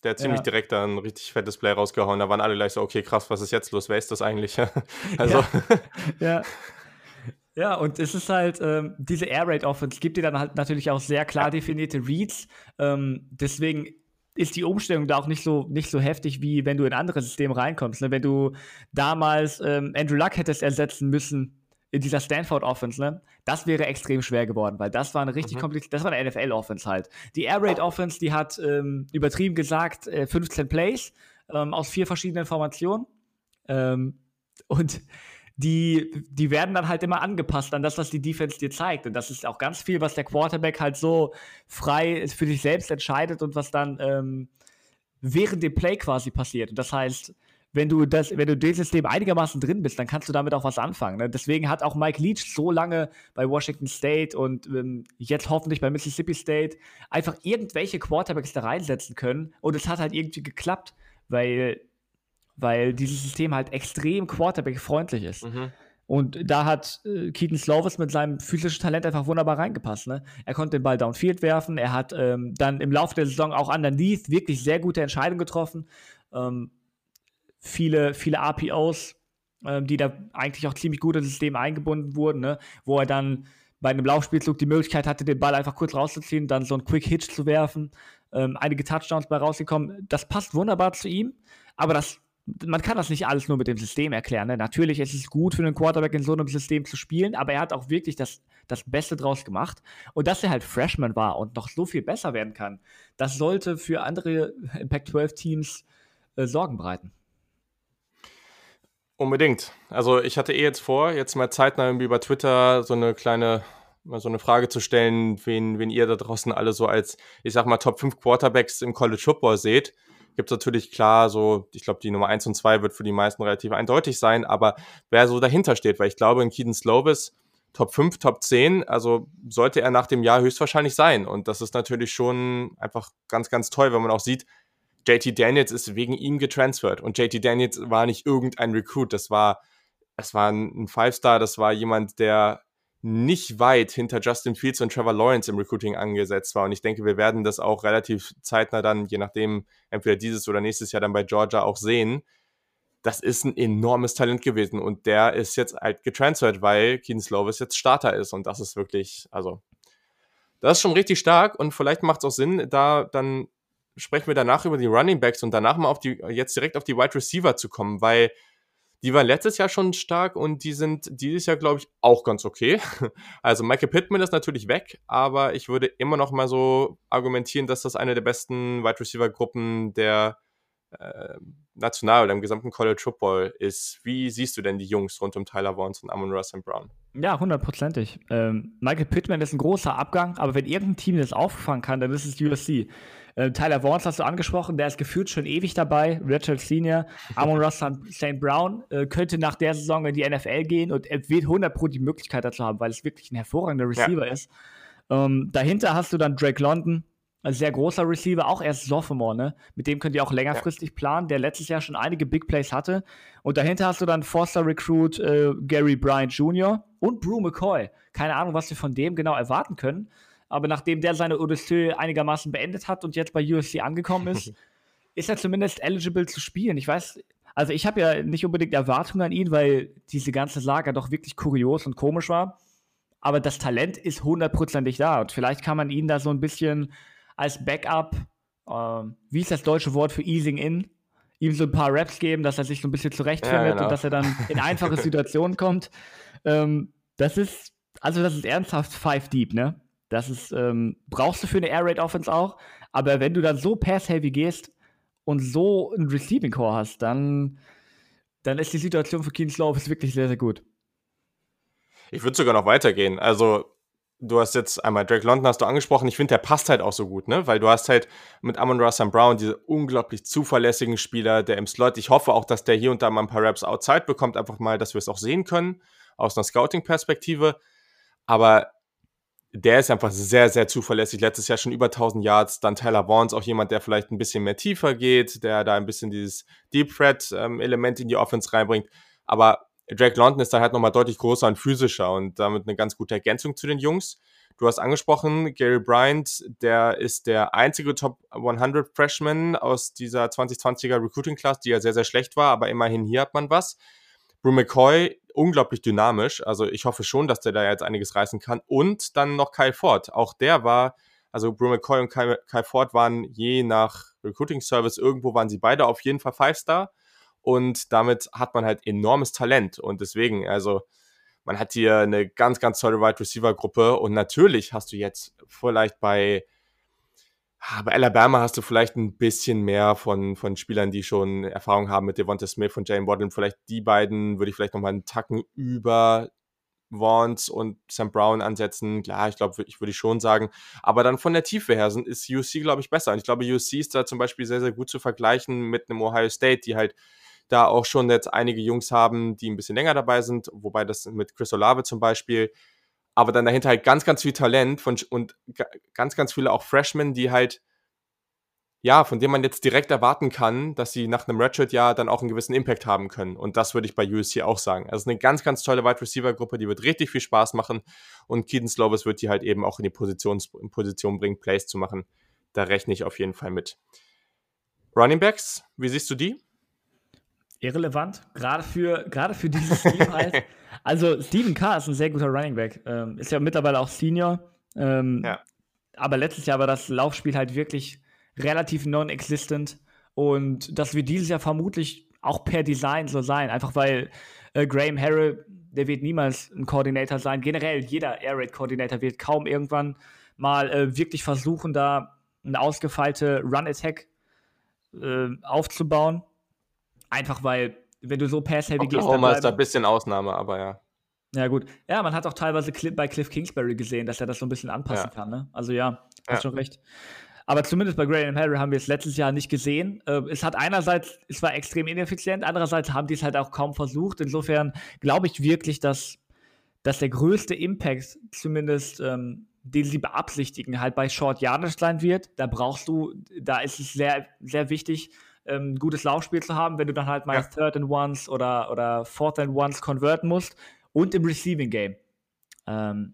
der hat ziemlich ja. direkt da ein richtig fettes Play rausgehauen. Da waren alle gleich so, okay, krass, was ist jetzt los? Wer ist das eigentlich? <laughs> also. Ja. <laughs> ja. Ja, und es ist halt, ähm, diese Air Raid Offense gibt dir dann halt natürlich auch sehr klar definierte Reads. Ähm, deswegen ist die Umstellung da auch nicht so, nicht so heftig, wie wenn du in andere Systeme reinkommst. Ne? Wenn du damals ähm, Andrew Luck hättest ersetzen müssen in dieser Stanford Offense, ne? Das wäre extrem schwer geworden, weil das war eine richtig mhm. komplizierte, das war eine NFL Offense halt. Die Air Raid Offense, die hat ähm, übertrieben gesagt äh, 15 Plays ähm, aus vier verschiedenen Formationen. Ähm, und die, die werden dann halt immer angepasst an das, was die Defense dir zeigt. Und das ist auch ganz viel, was der Quarterback halt so frei für sich selbst entscheidet und was dann ähm, während dem Play quasi passiert. Und das heißt, wenn du das, wenn du das System einigermaßen drin bist, dann kannst du damit auch was anfangen. Ne? Deswegen hat auch Mike Leach so lange bei Washington State und ähm, jetzt hoffentlich bei Mississippi State einfach irgendwelche Quarterbacks da reinsetzen können. Und es hat halt irgendwie geklappt, weil, weil dieses System halt extrem Quarterback-freundlich ist. Mhm. Und da hat äh, Keaton Slovis mit seinem physischen Talent einfach wunderbar reingepasst. Ne? Er konnte den Ball downfield werfen. Er hat ähm, dann im Laufe der Saison auch underneath wirklich sehr gute Entscheidungen getroffen. Ähm, viele, viele RPOs äh, die da eigentlich auch ziemlich gut ins System eingebunden wurden, ne? wo er dann bei einem Laufspielzug die Möglichkeit hatte, den Ball einfach kurz rauszuziehen, dann so einen Quick Hitch zu werfen, ähm, einige Touchdowns bei rausgekommen. Das passt wunderbar zu ihm, aber das, man kann das nicht alles nur mit dem System erklären. Ne? Natürlich ist es gut für einen Quarterback in so einem System zu spielen, aber er hat auch wirklich das, das Beste draus gemacht. Und dass er halt Freshman war und noch so viel besser werden kann, das sollte für andere Impact 12 Teams äh, Sorgen bereiten. Unbedingt. Also ich hatte eh jetzt vor, jetzt mal zeitnah irgendwie bei Twitter so eine kleine, mal so eine Frage zu stellen, wen, wen ihr da draußen alle so als, ich sag mal, Top 5 Quarterbacks im College Football seht. Gibt es natürlich klar so, ich glaube, die Nummer 1 und 2 wird für die meisten relativ eindeutig sein, aber wer so dahinter steht, weil ich glaube, in Keaton Slovis Top 5, Top 10, also sollte er nach dem Jahr höchstwahrscheinlich sein. Und das ist natürlich schon einfach ganz, ganz toll, wenn man auch sieht, JT Daniels ist wegen ihm getransfert und JT Daniels war nicht irgendein Recruit, das war, das war ein Five-Star, das war jemand, der nicht weit hinter Justin Fields und Trevor Lawrence im Recruiting angesetzt war. Und ich denke, wir werden das auch relativ zeitnah dann, je nachdem, entweder dieses oder nächstes Jahr dann bei Georgia auch sehen. Das ist ein enormes Talent gewesen und der ist jetzt halt getransfert, weil Keen Slovis jetzt Starter ist und das ist wirklich, also, das ist schon richtig stark und vielleicht macht es auch Sinn, da dann sprechen wir danach über die Running Backs und danach mal auf die, jetzt direkt auf die Wide Receiver zu kommen, weil die waren letztes Jahr schon stark und die sind dieses Jahr, glaube ich, auch ganz okay. <laughs> Also Michael Pittman ist natürlich weg, aber ich würde immer noch mal so argumentieren, dass das eine der besten Wide Receiver Gruppen der äh, national oder im gesamten College Football ist. Wie siehst du denn die Jungs rund um Tyler Vaughns und Amon Russ Brown? Ja, hundertprozentig. Ähm, Michael Pittman ist ein großer Abgang, aber wenn irgendein Team das auffangen kann, dann ist es USC. Äh, Tyler Vaughns hast du angesprochen, der ist gefühlt schon ewig dabei. Richard Senior, Amon Ross St. Brown äh, könnte nach der Saison in die NFL gehen und wird 100 Pro die Möglichkeit dazu haben, weil es wirklich ein hervorragender Receiver ja. ist. Ähm, dahinter hast du dann Drake London, ein sehr großer Receiver, auch erst Sophomore, ne? Mit dem könnt ihr auch längerfristig ja. planen, der letztes Jahr schon einige Big Plays hatte. Und dahinter hast du dann Forster Recruit äh, Gary Bryant Jr. und Brew McCoy. Keine Ahnung, was wir von dem genau erwarten können. Aber nachdem der seine Odyssee einigermaßen beendet hat und jetzt bei USC angekommen ist, <laughs> ist er zumindest eligible zu spielen. Ich weiß, also ich habe ja nicht unbedingt Erwartungen an ihn, weil diese ganze Saga doch wirklich kurios und komisch war. Aber das Talent ist hundertprozentig da und vielleicht kann man ihn da so ein bisschen als Backup, äh, wie ist das deutsche Wort für easing in, ihm so ein paar Raps geben, dass er sich so ein bisschen zurechtfindet ja, genau. und dass er dann in einfache <laughs> Situationen kommt. Ähm, das ist, also das ist ernsthaft Five Deep, ne? Das ist, ähm, brauchst du für eine Air Raid Offense auch. Aber wenn du dann so Pass-Heavy gehst und so ein Receiving Core hast, dann, dann ist die Situation für Keen Slow wirklich sehr, sehr gut. Ich würde sogar noch weitergehen. Also, du hast jetzt einmal Drake London hast du angesprochen. Ich finde, der passt halt auch so gut, ne? Weil du hast halt mit Amon Ross Brown diese unglaublich zuverlässigen Spieler, der im Slot. Ich hoffe auch, dass der hier und da mal ein paar Raps outside bekommt, einfach mal, dass wir es auch sehen können aus einer Scouting-Perspektive. Aber der ist einfach sehr, sehr zuverlässig. Letztes Jahr schon über 1000 Yards. Dann Tyler Vaughns, auch jemand, der vielleicht ein bisschen mehr tiefer geht, der da ein bisschen dieses Deep Threat ähm, in die Offense reinbringt. Aber Drake London ist dann halt nochmal deutlich größer und physischer und damit eine ganz gute Ergänzung zu den Jungs. Du hast angesprochen, Gary Bryant, der ist der einzige Top 100 Freshman aus dieser 2020er Recruiting Class, die ja sehr, sehr schlecht war, aber immerhin hier hat man was. Brew McCoy, unglaublich dynamisch. Also ich hoffe schon, dass der da jetzt einiges reißen kann. Und dann noch Kyle Ford. Auch der war, also Brew McCoy und Kyle, Kyle Ford waren je nach Recruiting Service, irgendwo waren sie beide auf jeden Fall Five-Star. Und damit hat man halt enormes Talent. Und deswegen, also man hat hier eine ganz, ganz tolle Wide Receiver Gruppe. Und natürlich hast du jetzt vielleicht bei bei Alabama hast du vielleicht ein bisschen mehr von, von Spielern, die schon Erfahrung haben mit Devonta Smith und Jane Waddle. Vielleicht die beiden würde ich vielleicht nochmal einen Tacken über Vaughns und Sam Brown ansetzen. Klar, ich glaube, ich würde schon sagen. Aber dann von der Tiefe her sind, ist UC, glaube ich, besser. Und ich glaube, UC ist da zum Beispiel sehr, sehr gut zu vergleichen mit einem Ohio State, die halt da auch schon jetzt einige Jungs haben, die ein bisschen länger dabei sind. Wobei das mit Chris Olave zum Beispiel aber dann dahinter halt ganz, ganz viel Talent von, und ganz, ganz viele auch Freshmen, die halt, ja, von denen man jetzt direkt erwarten kann, dass sie nach einem Redshirt-Jahr dann auch einen gewissen Impact haben können. Und das würde ich bei USC auch sagen. Also eine ganz, ganz tolle Wide Receiver-Gruppe, die wird richtig viel Spaß machen. Und Keaton Slovis wird die halt eben auch in die Position, in Position bringen, Plays zu machen. Da rechne ich auf jeden Fall mit. Running Backs, wie siehst du die? Irrelevant, gerade für, gerade für dieses Team <laughs> halt. Also Steven Carr ist ein sehr guter Running Back, ähm, ist ja mittlerweile auch Senior. Ähm, ja. Aber letztes Jahr war das Laufspiel halt wirklich relativ non-existent und das wird dieses Jahr vermutlich auch per Design so sein, einfach weil äh, Graham Harrell, der wird niemals ein Koordinator sein. Generell jeder Air Raid Koordinator wird kaum irgendwann mal äh, wirklich versuchen, da eine ausgefeilte Run-Attack äh, aufzubauen. Einfach weil, wenn du so pass-heavy gehst. Oklahoma ist da ein bisschen Ausnahme, aber ja. Ja, gut. Ja, man hat auch teilweise bei Cliff Kingsbury gesehen, dass er das so ein bisschen anpassen ja. kann. Ne? Also ja, hast ja. schon recht. Aber zumindest bei Graham Harry haben wir es letztes Jahr nicht gesehen. Äh, es hat einerseits, es war extrem ineffizient, andererseits haben die es halt auch kaum versucht. Insofern glaube ich wirklich, dass, dass der größte Impact zumindest ähm, den sie beabsichtigen, halt bei Short Yardage sein wird. Da brauchst du, da ist es sehr, sehr wichtig, ähm, ein gutes Laufspiel zu haben, wenn du dann halt mal ja. Third and Ones oder, oder Fourth and Ones konverten musst und im Receiving Game. Ähm,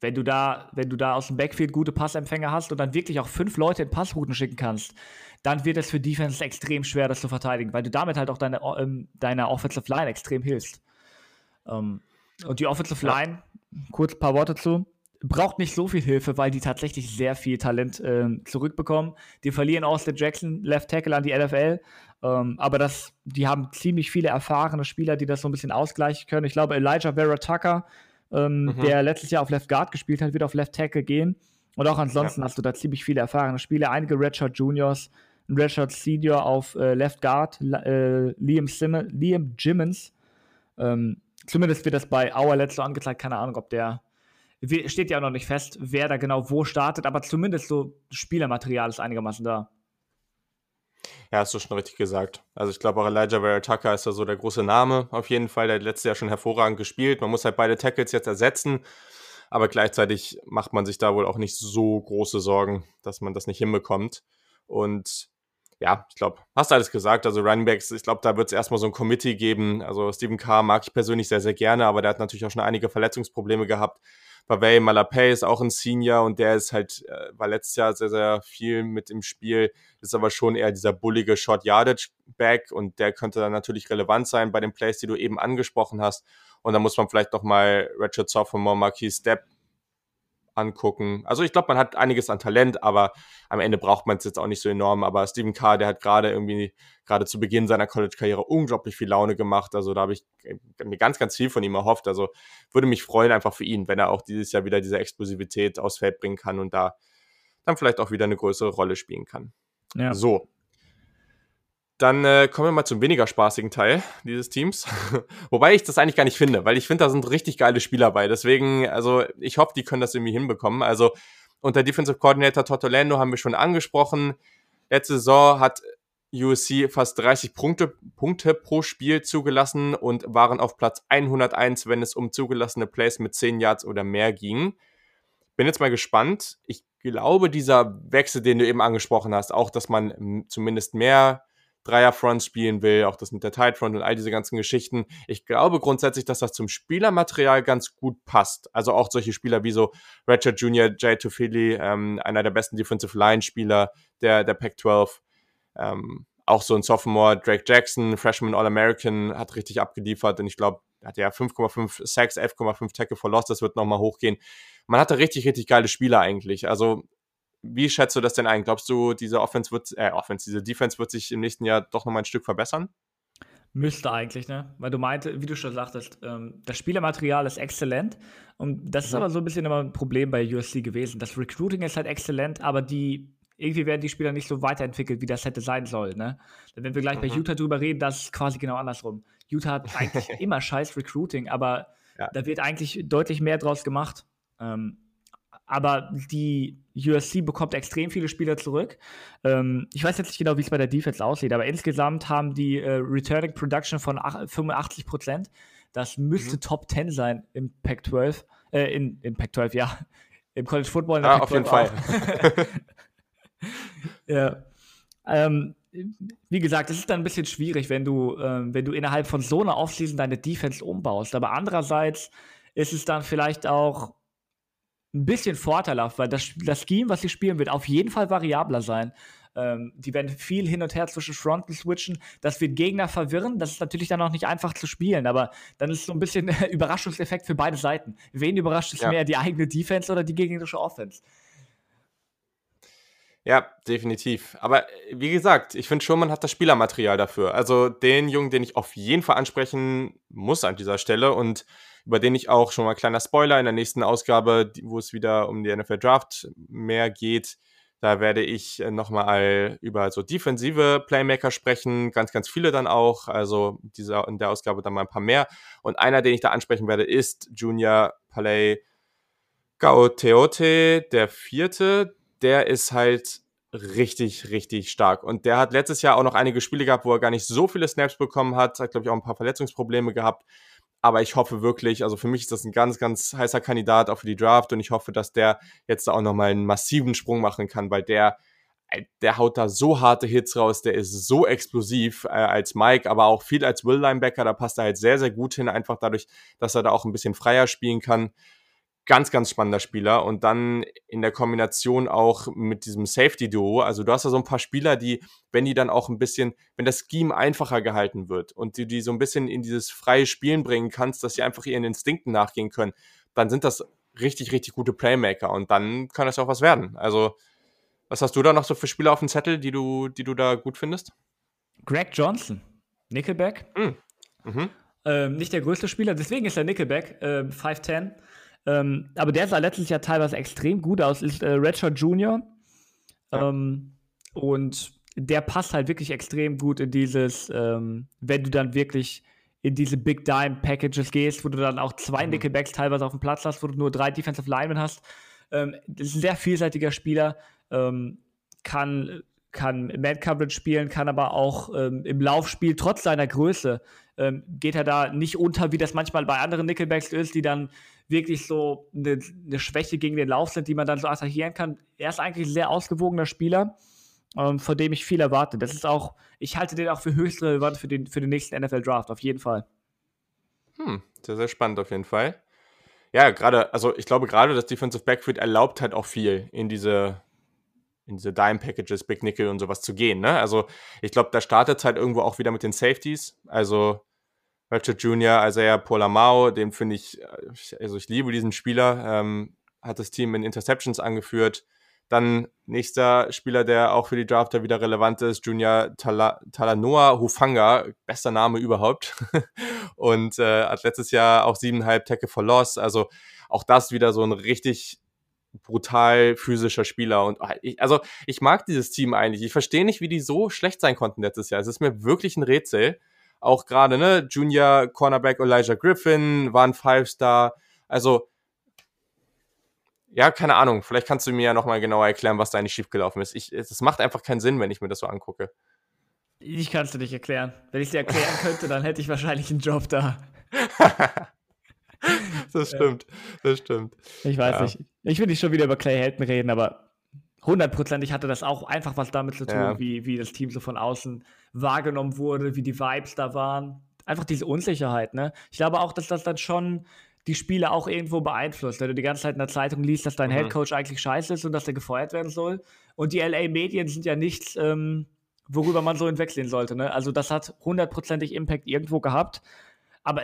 wenn du da, wenn du da aus dem Backfield gute Passempfänger hast und dann wirklich auch fünf Leute in Passrouten schicken kannst, dann wird es für Defense extrem schwer, das zu verteidigen, weil du damit halt auch deine, ähm, deiner Offensive Line extrem hilfst. Ähm, und die Offensive Line, kurz ein paar Worte zu, braucht nicht so viel Hilfe, weil die tatsächlich sehr viel Talent äh, zurückbekommen. Die verlieren Austin Jackson, Left Tackle an die NFL. Ähm, aber das, die haben ziemlich viele erfahrene Spieler, die das so ein bisschen ausgleichen können. Ich glaube, Elijah Vera Tucker, ähm, mhm. der letztes Jahr auf Left Guard gespielt hat, wird auf Left Tackle gehen. Und auch ansonsten ja. hast du da ziemlich viele erfahrene Spieler. Einige Redshirt Juniors, ein Redshirt Senior auf äh, Left Guard, äh, Liam, Simmons, Liam Jimmons. Ähm, zumindest wird das bei Our Let's so angezeigt. Keine Ahnung, ob der steht ja auch noch nicht fest, wer da genau wo startet, aber zumindest so Spielermaterial ist einigermaßen da. Ja, hast du schon richtig gesagt. Also ich glaube auch Elijah Vera Tucker ist da so der große Name auf jeden Fall. Der hat letztes Jahr schon hervorragend gespielt. Man muss halt beide Tackles jetzt ersetzen. Aber gleichzeitig macht man sich da wohl auch nicht so große Sorgen, dass man das nicht hinbekommt. Und ja, ich glaube, hast alles gesagt. Also Runningbacks, ich glaube, da wird es erstmal so ein Committee geben. Also Stephen Carr mag ich persönlich sehr, sehr gerne, aber der hat natürlich auch schon einige Verletzungsprobleme gehabt. Pavey Malapay ist auch ein Senior und der ist halt, äh, war letztes Jahr sehr, sehr viel mit im Spiel, ist aber schon eher dieser bullige Short Yardage Back und der könnte dann natürlich relevant sein bei den Plays, die du eben angesprochen hast. Und da muss man vielleicht noch mal Richard Sophomore, Marquis Step angucken. Also ich glaube, man hat einiges an Talent, aber am Ende braucht man es jetzt auch nicht so enorm. Aber Stephen Carr, der hat gerade irgendwie, gerade zu Beginn seiner College-Karriere unglaublich viel Laune gemacht. Also da habe ich mir ganz, ganz viel von ihm erhofft. Also würde mich freuen einfach für ihn, wenn er auch dieses Jahr wieder diese Explosivität aufs Feld bringen kann und da dann vielleicht auch wieder eine größere Rolle spielen kann. Ja. So, dann äh, kommen wir mal zum weniger spaßigen Teil dieses Teams. <laughs> Wobei ich das eigentlich gar nicht finde, weil ich finde, da sind richtig geile Spieler bei. Deswegen, also ich hoffe, die können das irgendwie hinbekommen. Also unter Defensive Coordinator Todd Orlando haben wir schon angesprochen. Letzte Saison hat USC fast 30 Punkte, Punkte pro Spiel zugelassen und waren auf Platz 101, wenn es um zugelassene Plays mit 10 Yards oder mehr ging. Bin jetzt mal gespannt. Ich glaube, dieser Wechsel, den du eben angesprochen hast, auch, dass man zumindest mehr Dreierfront spielen will, auch das mit der Tidefront und all diese ganzen Geschichten. Ich glaube grundsätzlich, dass das zum Spielermaterial ganz gut passt. Also auch solche Spieler wie so Ratchet Jr., Jay Tufili, ähm, einer der besten Defensive Line-Spieler der, der Pac-12. Ähm, auch so ein Sophomore, Drake Jackson, Freshman All-American, hat richtig abgeliefert und ich glaube, hat ja 5,5 Sacks, 11,5 Tackle for Loss, das wird nochmal hochgehen. Man hatte richtig, richtig geile Spieler eigentlich. Also wie schätzt du das denn ein? Glaubst du, diese Offense wird, äh, Offense, diese Defense wird sich im nächsten Jahr doch nochmal ein Stück verbessern? Müsste eigentlich, ne? Weil du meinte, wie du schon sagtest, ähm, das Spielermaterial ist exzellent. Und das ist mhm. aber so ein bisschen immer ein Problem bei USC gewesen. Das Recruiting ist halt exzellent, aber die, irgendwie werden die Spieler nicht so weiterentwickelt, wie das hätte sein sollen, ne? Wenn wir gleich mhm. bei Utah drüber reden, das ist quasi genau andersrum. Utah hat <laughs> eigentlich immer scheiß Recruiting, aber ja. da wird eigentlich deutlich mehr draus gemacht. Ähm, aber die USC bekommt extrem viele Spieler zurück. Ähm, ich weiß jetzt nicht genau, wie es bei der Defense aussieht, aber insgesamt haben die äh, Returning Production von 85 Prozent. Das müsste mhm. Top 10 sein im Pac-12, äh, in, in Pac-12, ja, <laughs> im College Football. ja, auf jeden Fall. <laughs> ja. Ähm, wie gesagt, es ist dann ein bisschen schwierig, wenn du, ähm, wenn du innerhalb von so einer Offseason deine Defense umbaust. Aber andererseits ist es dann vielleicht auch ein bisschen vorteilhaft, weil das, das Scheme, was sie spielen, wird auf jeden Fall variabler sein. Ähm, die werden viel hin und her zwischen Fronten switchen. Das wird Gegner verwirren. Das ist natürlich dann auch nicht einfach zu spielen, aber dann ist so ein bisschen <laughs> Überraschungseffekt für beide Seiten. Wen überrascht es ja. mehr, die eigene Defense oder die gegnerische Offense? Ja, definitiv. Aber äh, wie gesagt, ich finde schon, man hat das Spielermaterial dafür. Also den Jungen, den ich auf jeden Fall ansprechen muss an dieser Stelle und über den ich auch schon mal kleiner Spoiler in der nächsten Ausgabe, wo es wieder um die NFL Draft mehr geht, da werde ich äh, nochmal über so defensive Playmaker sprechen, ganz, ganz viele dann auch. Also dieser, in der Ausgabe dann mal ein paar mehr. Und einer, den ich da ansprechen werde, ist Junior Palais Gaoteote, der vierte der ist halt richtig, richtig stark. Und der hat letztes Jahr auch noch einige Spiele gehabt, wo er gar nicht so viele Snaps bekommen hat. Hat, glaube ich, auch ein paar Verletzungsprobleme gehabt. Aber ich hoffe wirklich, also für mich ist das ein ganz, ganz heißer Kandidat auch für die Draft und ich hoffe, dass der jetzt auch nochmal einen massiven Sprung machen kann, weil der, äh, der haut da so harte Hits raus, der ist so explosiv äh, als Mike, aber auch viel als Will Linebacker, da passt er halt sehr, sehr gut hin, einfach dadurch, dass er da auch ein bisschen freier spielen kann ganz, ganz spannender Spieler. Und dann in der Kombination auch mit diesem Safety-Duo. Also du hast ja so ein paar Spieler, die, wenn die dann auch ein bisschen, wenn das Scheme einfacher gehalten wird und du die so ein bisschen in dieses freie Spielen bringen kannst, dass sie einfach ihren Instinkten nachgehen können, dann sind das richtig, richtig gute Playmaker. Und dann kann das auch was werden. Also, was hast du da noch so für Spieler auf dem Zettel, die du, die du da gut findest? Greg Johnson, Nickelback. Mm. Mhm. Ähm, nicht der größte Spieler, deswegen ist er Nickelback, äh, 5'10. Ähm, aber der sah letztes Jahr teilweise extrem gut aus, ist äh, Redshirt Junior. Ja. Ähm, und der passt halt wirklich extrem gut in dieses, ähm, wenn du dann wirklich in diese Big Dime Packages gehst, wo du dann auch zwei mhm. Nickelbacks teilweise auf dem Platz hast, wo du nur drei Defensive Linemen hast. Ähm, das ist ein sehr vielseitiger Spieler, ähm, kann, kann Man Coverage spielen, kann aber auch ähm, im Laufspiel trotz seiner Größe ähm, geht er da nicht unter, wie das manchmal bei anderen Nickelbacks ist, die dann wirklich so eine, eine, Schwäche gegen den Lauf sind, die man dann so attackieren kann. Er ist eigentlich ein sehr ausgewogener Spieler, ähm, von dem ich viel erwarte. Das ist auch, ich halte den auch für höchst relevant für den, für den nächsten NFL-Draft, auf jeden Fall. Hm, sehr, sehr spannend auf jeden Fall. Ja, gerade, also ich glaube gerade das Defensive Backfield erlaubt halt auch viel in diese, in diese Dime-Packages, Big Nickel und sowas zu gehen. Ne? Also ich glaube, da startet es halt irgendwo auch wieder mit den Safeties. Also Ratchet Jr., Isaiah Polamao, den finde ich, äh, also ich liebe diesen Spieler, ähm, hat das Team in Interceptions angeführt. Dann nächster Spieler, der auch für die Drafter wieder relevant ist, Junior Tala Talanoa Hufanga, bester Name überhaupt. <laughs> und äh, hat letztes Jahr auch siebeneinhalb Tackle for Loss. Also auch das wieder so ein richtig brutal physischer Spieler. Und ah, ich, also ich mag dieses Team eigentlich. Ich verstehe nicht, wie die so schlecht sein konnten letztes Jahr. Es ist mir wirklich ein Rätsel auch gerade, ne, Junior Cornerback Elijah Griffin war ein Five-Star. Also, ja, keine Ahnung. Vielleicht kannst du mir ja nochmal genauer erklären, was da eigentlich schiefgelaufen ist. Ich, es macht einfach keinen Sinn, wenn ich mir das so angucke. Ich kann es dir nicht erklären. Wenn ich es dir erklären könnte, dann hätte ich wahrscheinlich einen Job da. <laughs> das stimmt, das stimmt. Ich weiß ja. nicht. Ich will nicht schon wieder über Clay Helton reden, aber hundertprozentig hatte das auch einfach was damit zu tun, ja. wie, wie das Team so von außen wahrgenommen wurde, wie die Vibes da waren. Einfach diese Unsicherheit, ne? Ich glaube auch, dass das dann schon die Spiele auch irgendwo beeinflusst. Wenn du die ganze Zeit in der Zeitung liest, dass dein mhm. Headcoach eigentlich scheiße ist und dass der gefeuert werden soll. Und die LA-Medien sind ja nichts, ähm, worüber man so hinwegsehen sollte. Ne? Also das hat hundertprozentig Impact irgendwo gehabt. Aber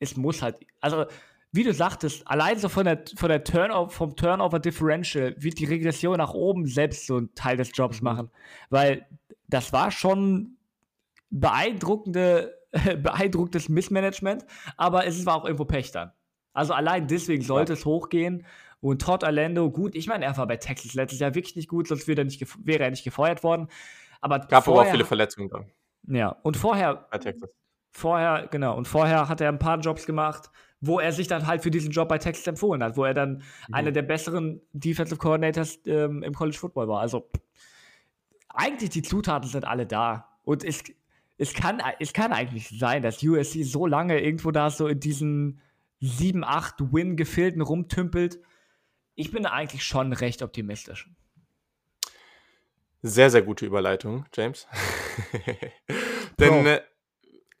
es muss halt, also wie du sagtest, allein so von der, von der Turnover, vom Turnover Differential wird die Regression nach oben selbst so einen Teil des Jobs mhm. machen. Weil das war schon beeindruckende, <laughs> beeindruckendes Missmanagement, aber es war auch irgendwo Pech dann. Also allein deswegen sollte ja. es hochgehen. Und Todd Orlando, gut, ich meine, er war bei Texas letztes Jahr wirklich nicht gut, sonst wäre er nicht, wäre er nicht gefeuert worden. Aber gab vorher, aber auch viele Verletzungen dann. Ja, und vorher. Bei Texas. Vorher, genau, und vorher hat er ein paar Jobs gemacht wo er sich dann halt für diesen Job bei Texas empfohlen hat, wo er dann mhm. einer der besseren Defensive Coordinators ähm, im College Football war. Also eigentlich die Zutaten sind alle da. Und es, es, kann, es kann eigentlich sein, dass USC so lange irgendwo da so in diesen 7-8 Win-Gefilden rumtümpelt. Ich bin eigentlich schon recht optimistisch. Sehr, sehr gute Überleitung, James. <laughs> Denn äh,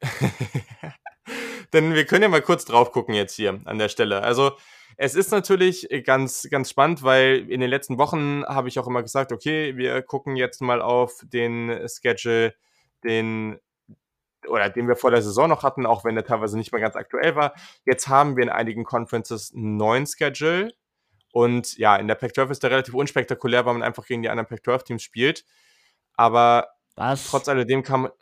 <laughs> denn wir können ja mal kurz drauf gucken jetzt hier an der Stelle. Also, es ist natürlich ganz, ganz spannend, weil in den letzten Wochen habe ich auch immer gesagt, okay, wir gucken jetzt mal auf den Schedule, den oder den wir vor der Saison noch hatten, auch wenn der teilweise nicht mehr ganz aktuell war. Jetzt haben wir in einigen Conferences einen neuen Schedule. Und ja, in der Pac-12 ist der relativ unspektakulär, weil man einfach gegen die anderen Pac-12-Teams spielt. Aber Was? trotz alledem kann man,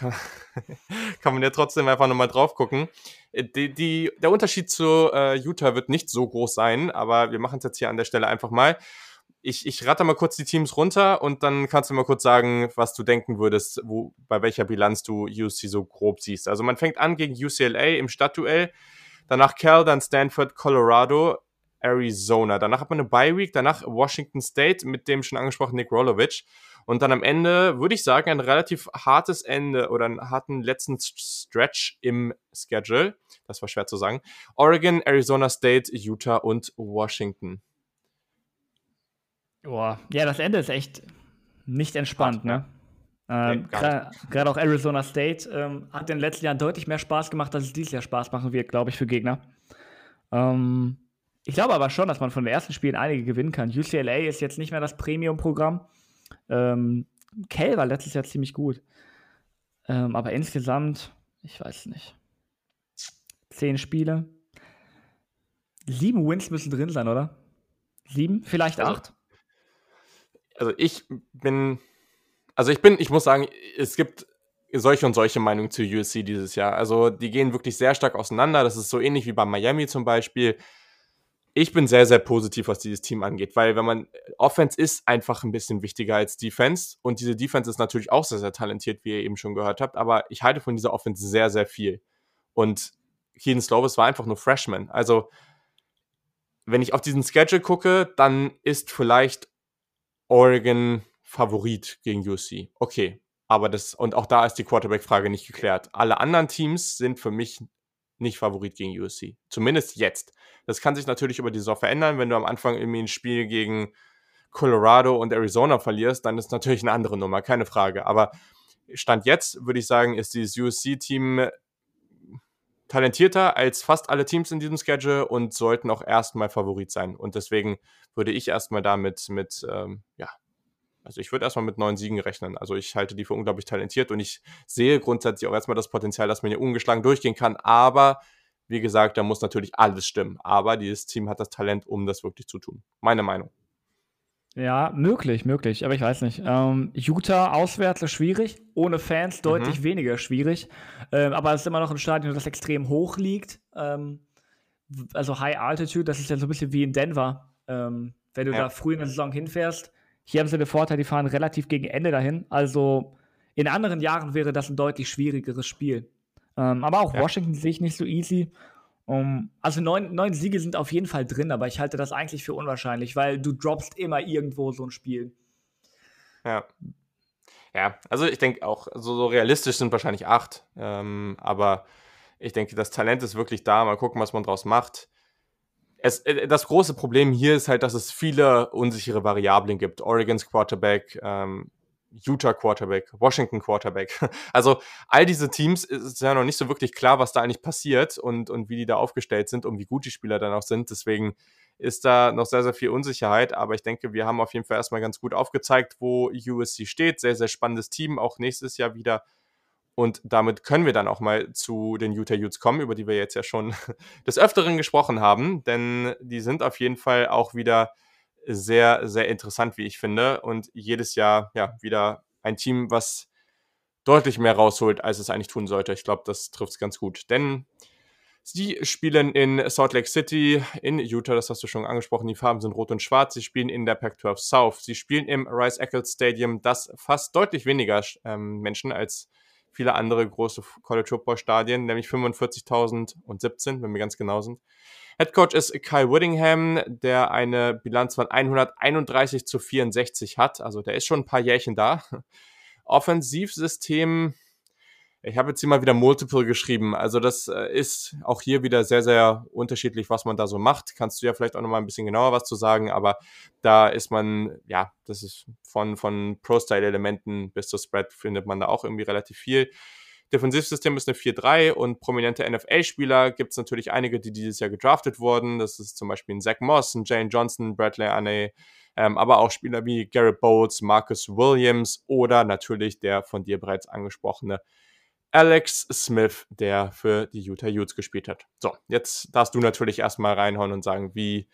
kann, <laughs> kann man ja trotzdem einfach nochmal drauf gucken. Äh, die, die, der Unterschied zu äh, Utah wird nicht so groß sein, aber wir machen es jetzt hier an der Stelle einfach mal. Ich, ich rate mal kurz die Teams runter und dann kannst du mal kurz sagen, was du denken würdest, wo, bei welcher Bilanz du UC so grob siehst. Also man fängt an gegen UCLA im Stadtduell, danach Cal, dann Stanford, Colorado, Arizona. Danach hat man eine Bye Week, danach Washington State mit dem schon angesprochenen Nick Rolovich. Und dann am Ende würde ich sagen, ein relativ hartes Ende oder einen harten letzten Stretch im Schedule. Das war schwer zu sagen. Oregon, Arizona State, Utah und Washington. Boah, ja, das Ende ist echt nicht entspannt, ne? Ähm, Gerade auch Arizona State ähm, hat in den letzten Jahren deutlich mehr Spaß gemacht, als es dieses Jahr Spaß machen wird, glaube ich, für Gegner. Ähm, ich glaube aber schon, dass man von den ersten Spielen einige gewinnen kann. UCLA ist jetzt nicht mehr das Premium-Programm. Ähm, Kell war letztes Jahr ziemlich gut. Ähm, aber insgesamt, ich weiß nicht. Zehn Spiele. Sieben Wins müssen drin sein, oder? Sieben? Vielleicht also, acht? Also ich bin, also ich bin, ich muss sagen, es gibt solche und solche Meinungen zu USC dieses Jahr. Also die gehen wirklich sehr stark auseinander. Das ist so ähnlich wie bei Miami zum Beispiel ich bin sehr, sehr positiv, was dieses Team angeht, weil wenn man Offense ist einfach ein bisschen wichtiger als Defense und diese Defense ist natürlich auch sehr, sehr talentiert, wie ihr eben schon gehört habt, aber ich halte von dieser Offense sehr, sehr viel. Und Keaton Slovis war einfach nur Freshman. Also, wenn ich auf diesen Schedule gucke, dann ist vielleicht Oregon Favorit gegen UC. Okay. Aber das, und auch da ist die Quarterback-Frage nicht geklärt. Alle anderen Teams sind für mich nicht Favorit gegen USC. Zumindest jetzt. Das kann sich natürlich über die Saison verändern. Wenn du am Anfang irgendwie ein Spiel gegen Colorado und Arizona verlierst, dann ist natürlich eine andere Nummer, keine Frage. Aber Stand jetzt würde ich sagen, ist dieses USC-Team talentierter als fast alle Teams in diesem Schedule und sollten auch erstmal Favorit sein. Und deswegen würde ich erstmal damit mit, ähm, ja, also ich würde erstmal mit neun Siegen rechnen. Also ich halte die für unglaublich talentiert und ich sehe grundsätzlich auch erstmal das Potenzial, dass man hier ungeschlagen durchgehen kann. Aber wie gesagt, da muss natürlich alles stimmen. Aber dieses Team hat das Talent, um das wirklich zu tun. Meine Meinung. Ja, möglich, möglich, aber ich weiß nicht. Ähm, Utah auswärts ist schwierig, ohne Fans deutlich mhm. weniger schwierig. Ähm, aber es ist immer noch ein Stadion, das extrem hoch liegt. Ähm, also High Altitude, das ist ja so ein bisschen wie in Denver. Ähm, wenn du ja. da früh in der Saison hinfährst, hier haben sie den Vorteil, die fahren relativ gegen Ende dahin. Also in anderen Jahren wäre das ein deutlich schwierigeres Spiel. Ähm, aber auch ja. Washington sehe ich nicht so easy. Um, also neun, neun Siege sind auf jeden Fall drin, aber ich halte das eigentlich für unwahrscheinlich, weil du droppst immer irgendwo so ein Spiel. Ja. Ja, also ich denke auch, so, so, realistisch sind wahrscheinlich acht. Ähm, aber ich denke, das Talent ist wirklich da. Mal gucken, was man draus macht es, äh, das große Problem hier ist halt, dass es viele unsichere Variablen gibt. Oregons Quarterback, ähm, Utah Quarterback, Washington Quarterback. <laughs> Also all diese Teams ist ja noch nicht so wirklich klar, was da eigentlich passiert und, und wie die da aufgestellt sind und wie gut die Spieler dann auch sind. Deswegen ist da noch sehr, sehr viel Unsicherheit. Aber ich denke, wir haben auf jeden Fall erstmal ganz gut aufgezeigt, wo USC steht. Sehr, sehr spannendes Team, auch nächstes Jahr wieder. Und damit können wir dann auch mal zu den Utah Utes kommen, über die wir jetzt ja schon <laughs> des Öfteren gesprochen haben, denn die sind auf jeden Fall auch wieder sehr, sehr interessant, wie ich finde. Und jedes Jahr ja wieder ein Team, was deutlich mehr rausholt, als es eigentlich tun sollte. Ich glaube, das trifft es ganz gut. Denn sie spielen in Salt Lake City in Utah, das hast du schon angesprochen. Die Farben sind rot und schwarz. Sie spielen in der Pac-12 South. Sie spielen im Rice Eccles Stadium, das fast deutlich weniger ähm, Menschen als viele andere große College Football Stadien, nämlich 45.017, wenn wir ganz genau sind. Head Coach ist Kyle Whittingham, der eine Bilanz von 131 zu 64 hat. Also der ist schon ein paar Jährchen da. Offensivsystem ich habe jetzt hier mal wieder Multiple geschrieben. Also das äh, ist auch hier wieder sehr, sehr unterschiedlich, was man da so macht. Kannst du ja vielleicht auch noch mal ein bisschen genauer was zu sagen, aber da ist man, ja, das ist von, von Pro-Style-Elementen bis zur Spread findet man da auch irgendwie relativ viel. Defensivsystem ist eine 4-3 und prominente NFL-Spieler gibt es natürlich einige, die dieses Jahr gedraftet wurden. Das ist zum Beispiel ein Zach Moss, ein Jane Johnson, Bradley Anne, ähm, aber auch Spieler wie Garrett Bowles, Marcus Williams oder natürlich der von dir bereits angesprochene Alex Smith, der für die Utah Utes gespielt hat. So, jetzt darfst du natürlich erstmal reinhauen und sagen, wie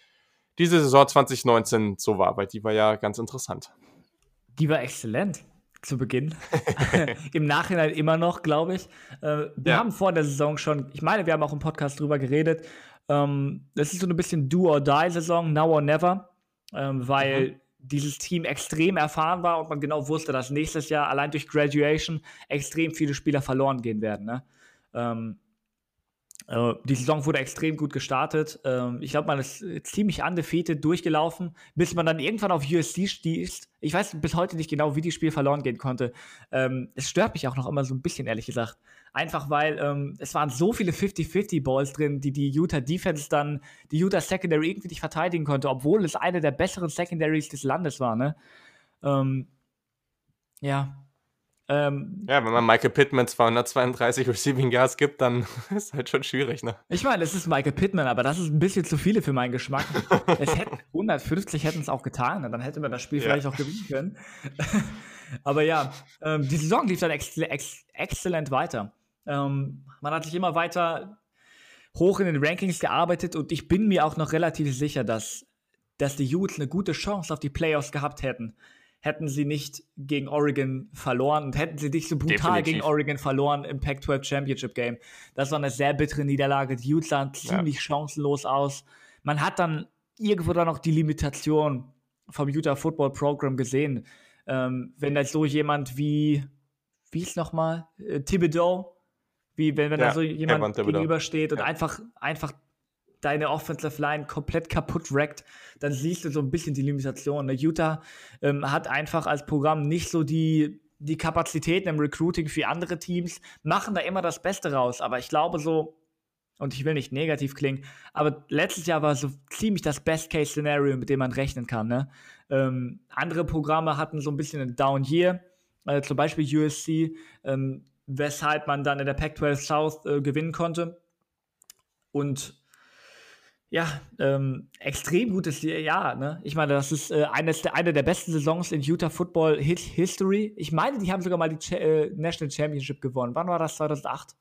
diese Saison 2019 so war, weil die war ja ganz interessant. Die war exzellent zu Beginn. <laughs> <laughs> Im Nachhinein immer noch, glaube ich. Äh, wir ja. haben vor der Saison schon, ich meine, wir haben auch im Podcast drüber geredet. Ähm, das ist so ein bisschen Do-or-Die-Saison, now or never, ähm, weil mhm dieses Team extrem erfahren war und man genau wusste, dass nächstes Jahr allein durch Graduation extrem viele Spieler verloren gehen werden. Ne? Ähm, äh, die Saison wurde extrem gut gestartet. Ähm, ich glaube, man ist ziemlich undefeated durchgelaufen, bis man dann irgendwann auf USC stieß. Ich weiß bis heute nicht genau, wie das Spiel verloren gehen konnte. Ähm, es stört mich auch noch immer so ein bisschen, ehrlich gesagt. Einfach weil ähm, es waren so viele 50-50 Balls drin, die die Utah Defense dann, die Utah Secondary irgendwie nicht verteidigen konnte, obwohl es eine der besseren Secondaries des Landes war. Ne? Ähm, ja, ähm, ja, wenn man Michael Pittman 232 Receiving Yards gibt, dann <laughs> ist halt schon schwierig, ne? Ich meine, es ist Michael Pittman, aber das ist ein bisschen zu viele für meinen Geschmack. <laughs> es hätten 150 hätten es auch getan, und dann hätte man das Spiel ja. vielleicht auch gewinnen können. <laughs> aber ja, ähm, die Saison lief dann ex ex exzellent weiter. Ähm, man hat sich immer weiter hoch in den Rankings gearbeitet und ich bin mir auch noch relativ sicher, dass, dass die Utes eine gute Chance auf die Playoffs gehabt hätten hätten sie nicht gegen Oregon verloren und hätten sie nicht so brutal Definitiv. gegen Oregon verloren im Pac-12 Championship Game. Das war eine sehr bittere Niederlage. Die Utes sahen ziemlich ja. chancenlos aus. Man hat dann irgendwo dann noch die Limitation vom Utah Football Program gesehen. Ähm, wenn da so jemand wie, wie ist nochmal, äh, Thibodeau, wie wenn, wenn ja, da so jemand gegenübersteht und ja. einfach, einfach deine Offensive Line komplett kaputt wreckt, dann siehst du so ein bisschen die Limitation. Ne? Utah ähm, hat einfach als Programm nicht so die, die Kapazitäten im Recruiting wie andere Teams, machen da immer das Beste raus. Aber ich glaube so, und ich will nicht negativ klingen, aber letztes Jahr war so ziemlich das Best-Case-Szenario, mit dem man rechnen kann. Ne? Ähm, andere Programme hatten so ein bisschen einen Down-Year, äh, zum Beispiel USC, ähm, weshalb man dann in der Pac-12 South äh, gewinnen konnte. Und ja, ähm, extrem gutes Jahr. Ne? Ich meine, das ist äh, eines der, eine der besten Saisons in Utah Football History. Ich meine, die haben sogar mal die Ch äh, National Championship gewonnen. Wann war das? 2008?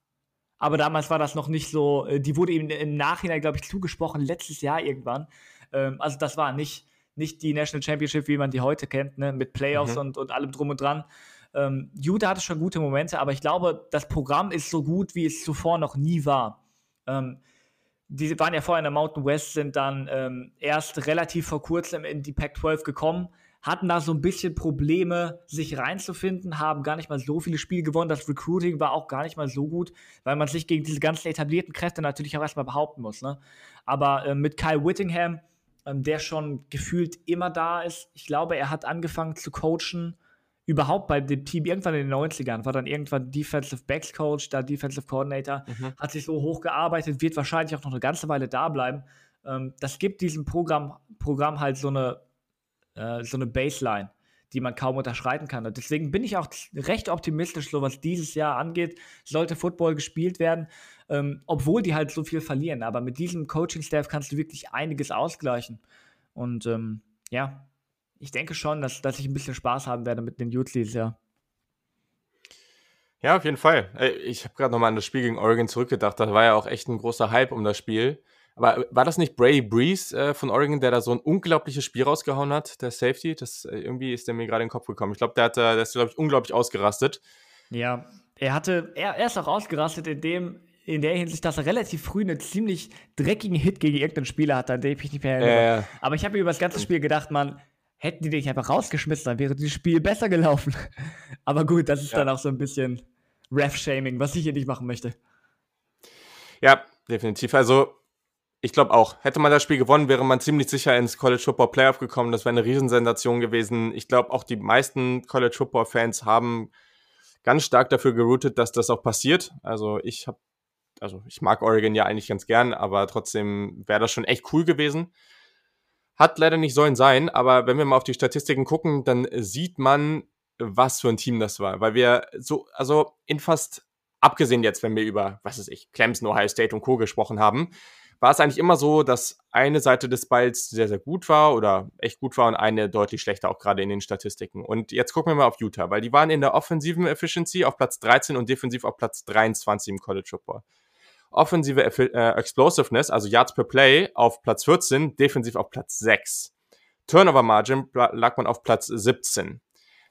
Aber damals war das noch nicht so. Äh, die wurde eben im Nachhinein, glaube ich, zugesprochen, letztes Jahr irgendwann. Ähm, also, das war nicht, nicht die National Championship, wie man die heute kennt, ne? mit Playoffs mhm. und, und allem Drum und Dran. Ähm, Utah hatte schon gute Momente, aber ich glaube, das Programm ist so gut, wie es zuvor noch nie war. Ähm, die waren ja vorher in der Mountain West, sind dann ähm, erst relativ vor kurzem in die Pac-12 gekommen, hatten da so ein bisschen Probleme, sich reinzufinden, haben gar nicht mal so viele Spiele gewonnen. Das Recruiting war auch gar nicht mal so gut, weil man sich gegen diese ganzen etablierten Kräfte natürlich auch erstmal behaupten muss. Ne? Aber äh, mit Kyle Whittingham, ähm, der schon gefühlt immer da ist, ich glaube, er hat angefangen zu coachen überhaupt bei dem Team irgendwann in den 90ern, war dann irgendwann Defensive Backs Coach, da Defensive Coordinator, mhm. hat sich so hochgearbeitet, wird wahrscheinlich auch noch eine ganze Weile da bleiben. Ähm, das gibt diesem Programm, Programm halt so eine, äh, so eine Baseline, die man kaum unterschreiten kann. Und deswegen bin ich auch recht optimistisch, so was dieses Jahr angeht, sollte Football gespielt werden, ähm, obwohl die halt so viel verlieren. Aber mit diesem Coaching-Staff kannst du wirklich einiges ausgleichen. Und ähm, ja, ich denke schon, dass, dass ich ein bisschen Spaß haben werde mit den dieses Jahr. Ja, auf jeden Fall. Ich habe gerade nochmal an das Spiel gegen Oregon zurückgedacht. Da war ja auch echt ein großer Hype um das Spiel. Aber war das nicht Brady Breeze äh, von Oregon, der da so ein unglaubliches Spiel rausgehauen hat, der Safety? Das äh, irgendwie ist der mir gerade in den Kopf gekommen. Ich glaube, der hat, der ist, glaube ich, unglaublich ausgerastet. Ja, er hatte, er, er ist auch ausgerastet in dem, in der Hinsicht, dass er relativ früh einen ziemlich dreckigen Hit gegen irgendeinen Spieler hatte, an dem ich nicht mehr erinnere. Äh, Aber ich habe mir über das ganze Spiel gedacht, man, hätten die dich einfach rausgeschmissen, dann wäre das Spiel besser gelaufen. <laughs> Aber gut, das ist ja. dann auch so ein bisschen Ref-Shaming, was ich hier nicht machen möchte. Ja, definitiv. Also, ich glaube auch, hätte man das Spiel gewonnen, wäre man ziemlich sicher ins College Football Playoff gekommen. Das wäre eine Riesensensation gewesen. Ich glaube, auch die meisten College Football Fans haben ganz stark dafür geroutet, dass das auch passiert. Also, ich habe, also ich mag Oregon ja eigentlich ganz gern, aber trotzdem wäre das schon echt cool gewesen. Hat leider nicht sollen sein, aber wenn wir mal auf die Statistiken gucken, dann sieht man, was für ein Team das war. Weil wir so, also in fast abgesehen jetzt, wenn wir über, was weiß ich, Clemson, Ohio State und Co. gesprochen haben, war es eigentlich immer so, dass eine Seite des Balls sehr, sehr gut war oder echt gut war und eine deutlich schlechter, auch gerade in den Statistiken. Und jetzt gucken wir mal auf Utah, weil die waren in der offensiven Efficiency auf Platz 13 und defensiv auf Platz 23 im College Football. Offensive äh, Explosiveness, also Yards per Play, auf Platz 14, defensiv auf Platz 6. Turnover Margin lag man auf Platz 17.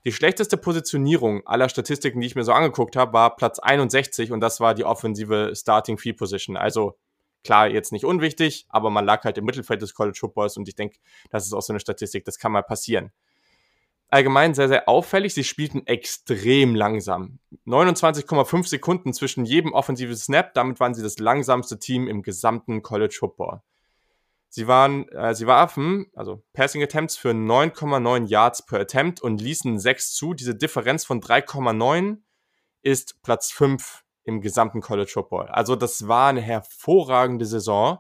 Die schlechteste Positionierung aller Statistiken, die ich mir so angeguckt habe, war Platz 61 und das war die offensive Starting Field Position. Also klar, jetzt nicht unwichtig, aber man lag halt im Mittelfeld des College Footballs und ich denke, das ist auch so eine Statistik, das kann mal passieren. Allgemein sehr, sehr auffällig, sie spielten extrem langsam. 29,5 Sekunden zwischen jedem offensiven Snap, damit waren sie das langsamste Team im gesamten College Football. Sie waren, äh, sie warfen, also Passing Attempts für 9,9 Yards per Attempt und ließen 6 zu. Diese Differenz von 3,9 ist Platz 5 im gesamten College Football. Also das war eine hervorragende Saison,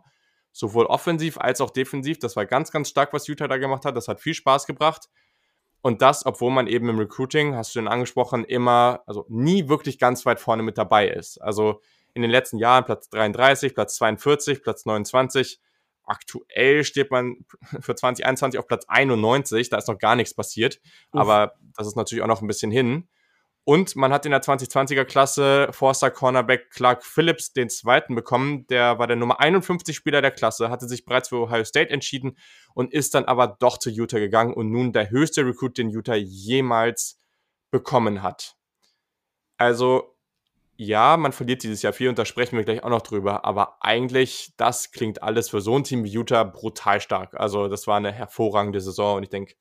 sowohl offensiv als auch defensiv. Das war ganz, ganz stark, was Utah da gemacht hat. Das hat viel Spaß gebracht. Und das, obwohl man eben im Recruiting, hast du schon angesprochen, immer, also nie wirklich ganz weit vorne mit dabei ist. Also in den letzten Jahren Platz 33, Platz 42, Platz 29 Aktuell steht man <laughs> für 2021 auf Platz 91, da ist noch gar nichts passiert, Uff. aber das ist natürlich auch noch ein bisschen hin. Und man hat in der 2020er Klasse Forster Cornerback Clark Phillips den zweiten bekommen. Der war der Nummer 51 Spieler der Klasse, hatte sich bereits für Ohio State entschieden und ist dann aber doch zu Utah gegangen und nun der höchste Recruit, den Utah jemals bekommen hat. Also ja, man verliert dieses Jahr viel und da sprechen wir gleich auch noch drüber. Aber eigentlich, das klingt alles für so ein Team wie Utah brutal stark. Also, das war eine hervorragende Saison und ich denke,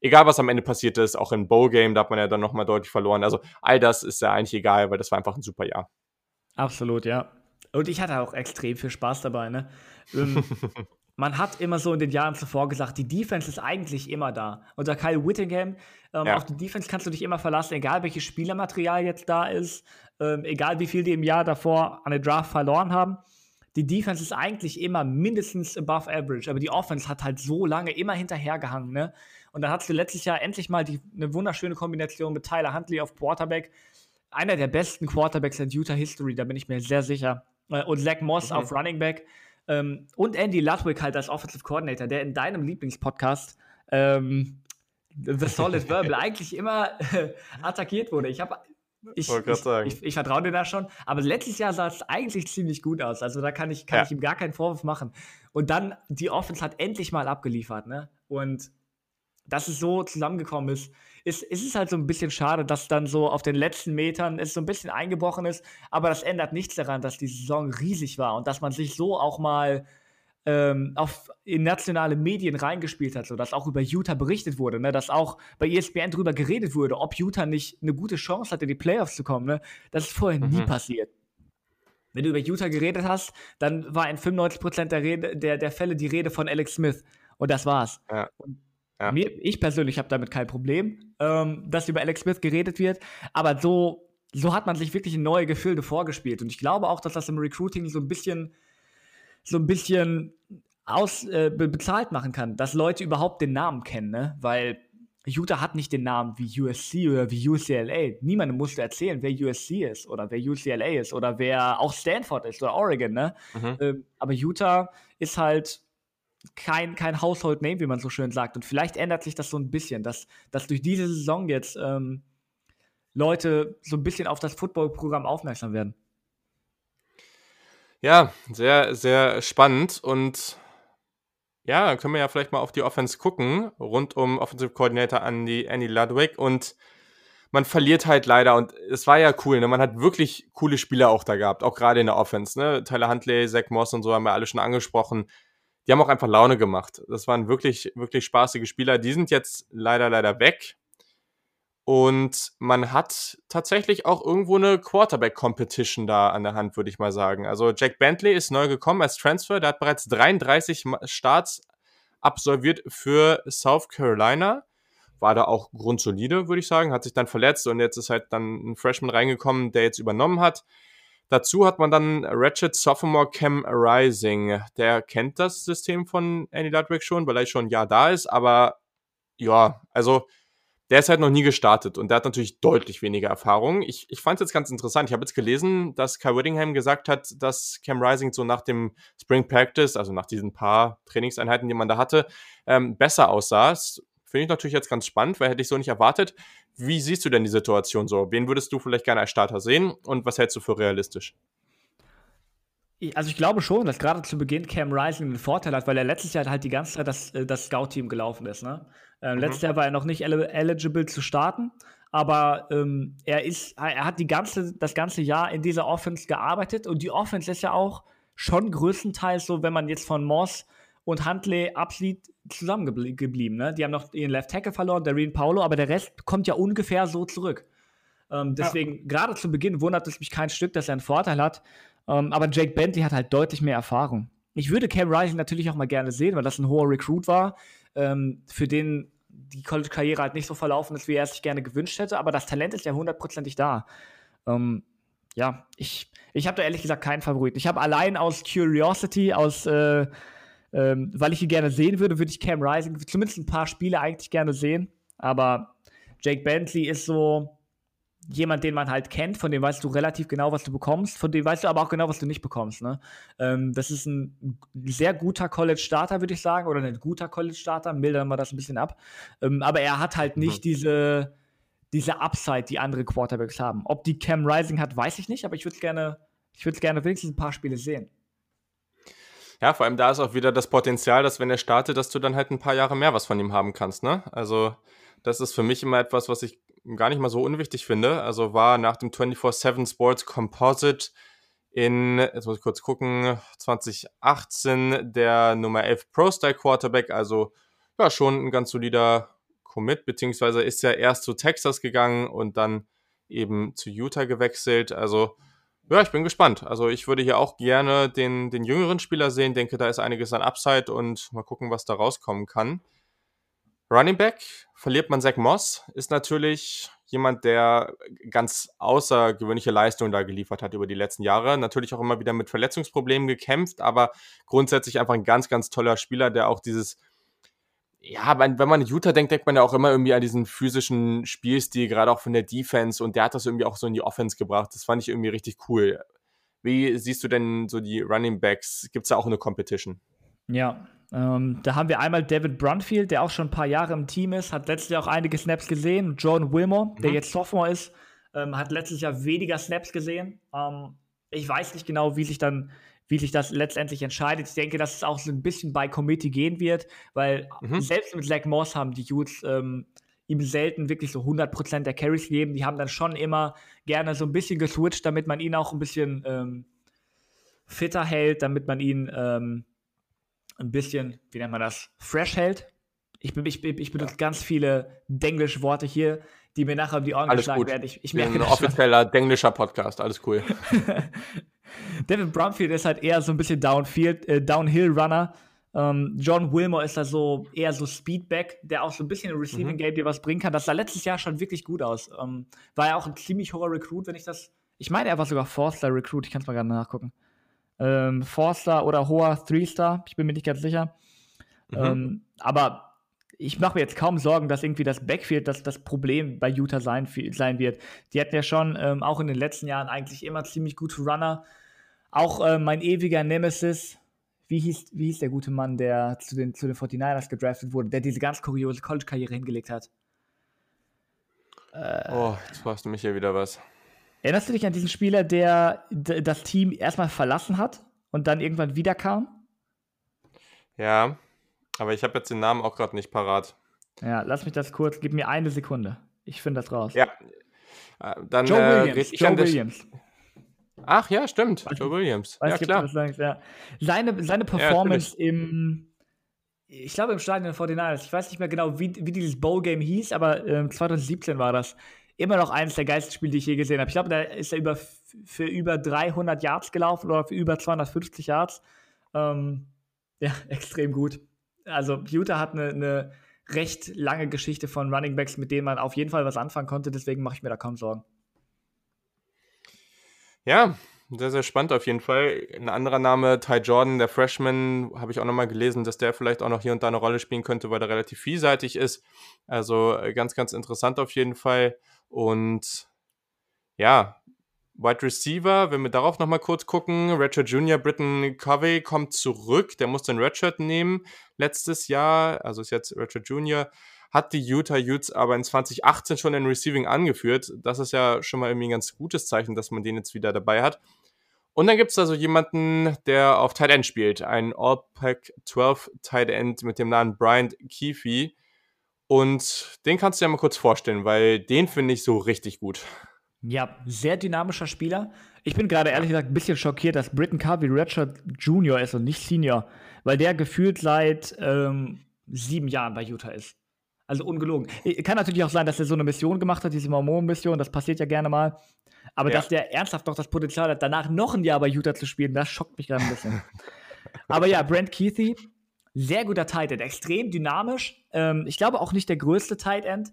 egal was am Ende passiert ist, auch im Bowl-Game, da hat man ja dann nochmal deutlich verloren. Also, all das ist ja eigentlich egal, weil das war einfach ein super Jahr. Absolut, ja. Und ich hatte auch extrem viel Spaß dabei, ne? Ähm, <laughs> man hat immer so in den Jahren zuvor gesagt, die Defense ist eigentlich immer da. Unter Kyle Whittingham, ähm, ja. auf die Defense kannst du dich immer verlassen, egal welches Spielermaterial jetzt da ist, ähm, egal wie viel die im Jahr davor an der Draft verloren haben. Die Defense ist eigentlich immer mindestens above average, aber die Offense hat halt so lange immer hinterhergehangen, ne? Und dann hattest du letztes Jahr endlich mal die, eine wunderschöne Kombination mit Tyler Huntley auf Quarterback. Einer der besten Quarterbacks in Utah History, da bin ich mir sehr sicher. Äh, und Zach Moss okay. auf Running Back. Ähm, und Andy Ludwig halt als Offensive Coordinator, der in deinem Lieblingspodcast ähm, The Solid Verbal <laughs> eigentlich immer äh, attackiert wurde. Ich habe ich, ich, ich, ich, vertraue dir da schon. Aber letztes Jahr sah es eigentlich ziemlich gut aus. Also da kann ich, kann ja. ich ihm gar keinen Vorwurf machen. Und dann, die Offense hat endlich mal abgeliefert, ne? Und dass es so zusammengekommen ist, ist, ist es halt so ein bisschen schade, dass dann so auf den letzten Metern es so ein bisschen eingebrochen ist. Aber das ändert nichts daran, dass die Saison riesig war und dass man sich so auch mal ähm, auf, in nationale Medien reingespielt hat, sodass auch über Utah berichtet wurde, ne? dass auch bei ESPN drüber geredet wurde, ob Utah nicht eine gute Chance hat, in die Playoffs zu kommen. Ne? Das ist vorher mhm. nie passiert. Wenn du über Utah geredet hast, dann war in 95% der, Rede, der, der Fälle die Rede von Alex Smith. Und das war's. Ja. Ja. Mir, ich persönlich habe damit kein Problem, ähm, dass über Alex Smith geredet wird. Aber so, so hat man sich wirklich in neue Gefilde vorgespielt. Und ich glaube auch, dass das im Recruiting so ein bisschen so ein bisschen aus, äh, bezahlt machen kann, dass Leute überhaupt den Namen kennen, ne? Weil Utah hat nicht den Namen wie USC oder wie UCLA. Niemandem musst du erzählen, wer USC ist oder wer UCLA ist oder wer auch Stanford ist oder Oregon, ne? Mhm. Ähm, aber Utah ist halt kein, kein Household Name, wie man so schön sagt. Und vielleicht ändert sich das so ein bisschen, dass, dass durch diese Saison jetzt ähm, Leute so ein bisschen auf das Footballprogramm aufmerksam werden. Ja, sehr, sehr spannend und ja, können wir ja vielleicht mal auf die Offense gucken, rund um Offensive Coordinator Andy, Andy Ludwig und man verliert halt leider und es war ja cool, ne? man hat wirklich coole Spieler auch da gehabt, auch gerade in der Offense, ne? Tyler Huntley, Zach Moss und so haben wir alle schon angesprochen. Die haben auch einfach Laune gemacht. Das waren wirklich, wirklich spaßige Spieler. Die sind jetzt leider, leider weg. Und man hat tatsächlich auch irgendwo eine Quarterback-Competition da an der Hand, würde ich mal sagen. Also Jack Bentley ist neu gekommen als Transfer. Der hat bereits 33 Starts absolviert für South Carolina. War da auch grundsolide, würde ich sagen. Hat sich dann verletzt und jetzt ist halt dann ein Freshman reingekommen, der jetzt übernommen hat. Dazu hat man dann Ratchet Sophomore Cam Rising. Der kennt das System von Andy Ludwig schon, weil er schon ein Jahr da ist. Aber ja, also der ist halt noch nie gestartet und der hat natürlich deutlich weniger Erfahrung. Ich, ich fand es jetzt ganz interessant. Ich habe jetzt gelesen, dass Kai Whittingham gesagt hat, dass Cam Rising so nach dem Spring Practice, also nach diesen paar Trainingseinheiten, die man da hatte, ähm, besser aussah. Finde ich natürlich jetzt ganz spannend, weil hätte ich so nicht erwartet. Wie siehst du denn die Situation so? Wen würdest du vielleicht gerne als Starter sehen und was hältst du für realistisch? Also ich glaube schon, dass gerade zu Beginn Cam Rising einen Vorteil hat, weil er letztes Jahr halt die ganze Zeit das, äh, das Scout-Team gelaufen ist. Ne? Ähm, mhm. Letztes Jahr war er noch nicht eligible zu starten, aber ähm, er ist, er hat die ganze, das ganze Jahr in dieser Offense gearbeitet und die Offense ist ja auch schon größtenteils so, wenn man jetzt von Moss und Huntley absieht, zusammengeblieben. Ne? Die haben noch ihren Left Tackle verloren, der Reen Paulo, aber der Rest kommt ja ungefähr so zurück. Ähm, deswegen, ja. gerade zu Beginn wundert es mich kein Stück, dass er einen Vorteil hat. Ähm, aber Jake Bentley hat halt deutlich mehr Erfahrung. Ich würde Cam Rising natürlich auch mal gerne sehen, weil das ein hoher Recruit war, ähm, für den die College-Karriere halt nicht so verlaufen ist, wie er es sich gerne gewünscht hätte. Aber das Talent ist ja hundertprozentig da. Ähm, ja, ich, ich habe da ehrlich gesagt keinen Favoriten. Ich habe allein aus Curiosity, aus äh, ähm, weil ich ihn gerne sehen würde, würde ich Cam Rising zumindest ein paar Spiele eigentlich gerne sehen. Aber Jake Bentley ist so jemand, den man halt kennt, von dem weißt du relativ genau, was du bekommst, von dem weißt du aber auch genau, was du nicht bekommst. Ne? Ähm, das ist ein sehr guter College-Starter, würde ich sagen, oder ein guter College-Starter, mildern wir das ein bisschen ab. Ähm, aber er hat halt nicht mhm. diese, diese Upside, die andere Quarterbacks haben. Ob die Cam Rising hat, weiß ich nicht, aber ich würde es gerne, ich würde gerne wenigstens ein paar Spiele sehen. Ja, vor allem da ist auch wieder das Potenzial, dass wenn er startet, dass du dann halt ein paar Jahre mehr was von ihm haben kannst, ne? Also, das ist für mich immer etwas, was ich gar nicht mal so unwichtig finde. Also war nach dem 24-7 Sports Composite in, jetzt muss ich kurz gucken, 2018 der Nummer 11 Pro-Style Quarterback, also ja, schon ein ganz solider Commit, beziehungsweise ist ja erst zu Texas gegangen und dann eben zu Utah gewechselt. Also ja, ich bin gespannt. Also ich würde hier auch gerne den, den jüngeren Spieler sehen. Denke, da ist einiges an Upside und mal gucken, was da rauskommen kann. Running Back verliert man Zach Moss, ist natürlich jemand, der ganz außergewöhnliche Leistungen da geliefert hat über die letzten Jahre. Natürlich auch immer wieder mit Verletzungsproblemen gekämpft, aber grundsätzlich einfach ein ganz, ganz toller Spieler, der auch dieses ja, wenn man an Utah denkt, denkt man ja auch immer irgendwie an diesen physischen Spielstil, gerade auch von der Defense und der hat das irgendwie auch so in die Offense gebracht. Das fand ich irgendwie richtig cool. Wie siehst du denn so die Running Backs? Gibt es da auch eine Competition? Ja, ähm, da haben wir einmal David Brunfield, der auch schon ein paar Jahre im Team ist, hat letztes Jahr auch einige Snaps gesehen. Jordan Wilmore, mhm. der jetzt Sophomore ist, ähm, hat letztes Jahr weniger Snaps gesehen. Ähm, ich weiß nicht genau, wie sich dann wie sich das letztendlich entscheidet. Ich denke, dass es auch so ein bisschen bei Committee gehen wird, weil mhm. selbst mit Zach Moss haben die Youths ähm, ihm selten wirklich so 100% der Carries gegeben. Die haben dann schon immer gerne so ein bisschen geswitcht, damit man ihn auch ein bisschen ähm, fitter hält, damit man ihn ähm, ein bisschen, wie nennt man das, fresh hält. Ich, ich, ich benutze ja. ganz viele Denglisch-Worte hier, die mir nachher um die Ohren alles geschlagen werden. Ich, ich merke ein offizieller Denglischer Podcast, alles cool. <laughs> David Brumfield ist halt eher so ein bisschen Downfield, äh, Downhill-Runner. Ähm, John Wilmore ist da so eher so Speedback, der auch so ein bisschen im Receiving mhm. Game dir was bringen kann. Das sah letztes Jahr schon wirklich gut aus. Ähm, war ja auch ein ziemlich hoher Recruit, wenn ich das. Ich meine, er war sogar Four-Star Recruit, ich kann es mal gerade nachgucken. Ähm, Four-Star oder hoher Three-Star, ich bin mir nicht ganz sicher. Mhm. Ähm, aber ich mache mir jetzt kaum Sorgen, dass irgendwie das Backfield das, das Problem bei Utah sein, sein wird. Die hatten ja schon ähm, auch in den letzten Jahren eigentlich immer ziemlich gute Runner. Auch äh, mein ewiger Nemesis, wie hieß, wie hieß der gute Mann, der zu den, zu den 49ers gedraftet wurde, der diese ganz kuriose College-Karriere hingelegt hat? Äh, oh, jetzt fragst du mich hier wieder was. Erinnerst du dich an diesen Spieler, der das Team erstmal verlassen hat und dann irgendwann wiederkam? Ja, aber ich habe jetzt den Namen auch gerade nicht parat. Ja, lass mich das kurz, gib mir eine Sekunde. Ich finde das raus. Ja. Äh, dann, Joe äh, Williams. Joe Williams. Ach ja, stimmt. Weiß Joe Williams. ja, klar. Sagst, ja. Seine, seine Performance ja, im, ich glaube im Stadion der 49ers, ich weiß nicht mehr genau, wie, wie dieses Bowl-Game hieß, aber äh, 2017 war das. Immer noch eines der geilsten Spiele, die ich je gesehen habe. Ich glaube, da ist er über, für über 300 Yards gelaufen oder für über 250 Yards. Ähm, ja, <laughs> extrem gut. Also Utah hat eine, eine recht lange Geschichte von Running Backs, mit denen man auf jeden Fall was anfangen konnte. Deswegen mache ich mir da kaum Sorgen. Ja, sehr, sehr spannend auf jeden Fall. Ein anderer Name, Ty Jordan, der Freshman, habe ich auch nochmal gelesen, dass der vielleicht auch noch hier und da eine Rolle spielen könnte, weil er relativ vielseitig ist. Also äh, ganz, ganz interessant auf jeden Fall. Und ja, Wide Receiver, wenn wir darauf nochmal kurz gucken, Redshirt Junior Britton Covey kommt zurück, der muss den Redshirt nehmen letztes Jahr, also ist jetzt Redshirt Junior, hat die Utah Utes aber in 2018 schon in Receiving angeführt. Das ist ja schon mal irgendwie ein ganz gutes Zeichen, dass man den jetzt wieder dabei hat. Und dann gibt es also jemanden, der auf Tight End spielt, ein All-Pack 12 Tight End mit dem Namen Bryant Keefe. Und den kannst du dir mal kurz vorstellen, weil den finde ich so richtig gut. Ja, sehr dynamischer Spieler. Ich bin gerade ehrlich gesagt ein bisschen schockiert, dass Britton Carvey Redshirt Junior ist und nicht Senior, weil der gefühlt seit ähm, sieben Jahren bei Utah ist. Also ungelogen. Kann natürlich auch sein, dass er so eine Mission gemacht hat, diese Mormon-Mission, das passiert ja gerne mal. Aber ja. dass der ernsthaft noch das Potenzial hat, danach noch ein Jahr bei Utah zu spielen, das schockt mich gerade ein bisschen. <laughs> Aber ja, Brent Keithy, sehr guter Tight End, extrem dynamisch. Ähm, ich glaube auch nicht der größte Tight End.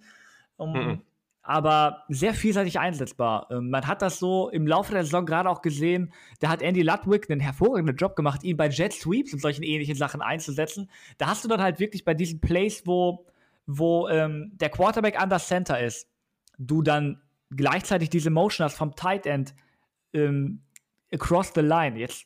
Um, mhm aber sehr vielseitig einsetzbar. Ähm, man hat das so im Laufe der Saison gerade auch gesehen, da hat Andy Ludwig einen hervorragenden Job gemacht, ihn bei Jet Sweeps und solchen ähnlichen Sachen einzusetzen. Da hast du dann halt wirklich bei diesen Plays, wo, wo ähm, der Quarterback an das Center ist, du dann gleichzeitig diese Motion hast vom Tight End ähm, across the line. Jetzt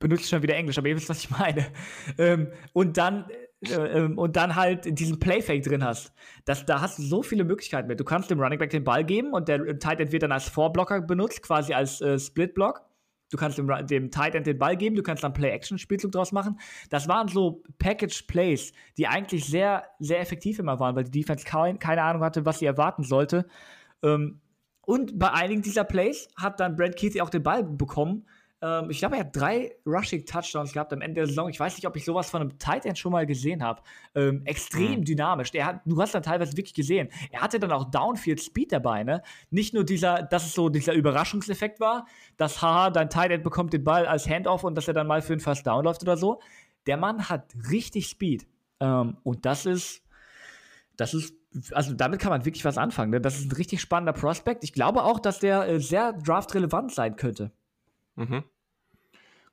benutze ich schon wieder Englisch, aber ihr wisst, was ich meine. <laughs> Ähm, und dann äh, ähm, und dann halt diesen Playfake drin hast. Das, da hast du so viele Möglichkeiten mit. Du kannst dem Running Back den Ball geben und der Tight End wird dann als Vorblocker benutzt, quasi als äh, Split-Block. Du kannst dem, dem Tight End den Ball geben, du kannst dann Play-Action-Spielzug draus machen. Das waren so Package-Plays, die eigentlich sehr, sehr effektiv immer waren, weil die Defense kein, keine Ahnung hatte, was sie erwarten sollte. Ähm, und bei einigen dieser Plays hat dann Brent Keithy auch den Ball bekommen ähm, ich glaube, er hat drei Rushing-Touchdowns gehabt am Ende der Saison. Ich weiß nicht, ob ich sowas von einem Tight End schon mal gesehen habe. Ähm, extrem mhm. dynamisch. Der hat, du hast dann teilweise wirklich gesehen. Er hatte dann auch Downfield Speed dabei, ne? Nicht nur dieser, dass es so dieser Überraschungseffekt war, dass haha, dein Tight End bekommt den Ball als Handoff und dass er dann mal für einen First Down läuft oder so. Der Mann hat richtig Speed. Ähm, und das ist, das ist also damit kann man wirklich was anfangen. Ne? Das ist ein richtig spannender Prospekt. Ich glaube auch, dass der äh, sehr draftrelevant sein könnte. Mhm.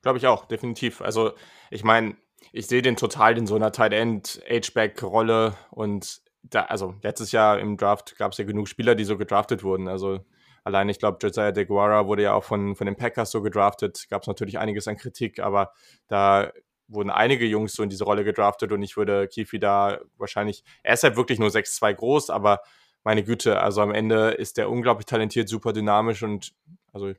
Glaube ich auch, definitiv. Also, ich meine, ich sehe den total in so einer Tight End H-Back-Rolle und da, also letztes Jahr im Draft gab es ja genug Spieler, die so gedraftet wurden. Also allein, ich glaube, Josiah DeGuara wurde ja auch von, von den Packers so gedraftet. Gab es natürlich einiges an Kritik, aber da wurden einige Jungs so in diese Rolle gedraftet und ich würde Kifi da wahrscheinlich, er ist halt wirklich nur 6'2 groß, aber meine Güte, also am Ende ist der unglaublich talentiert, super dynamisch und also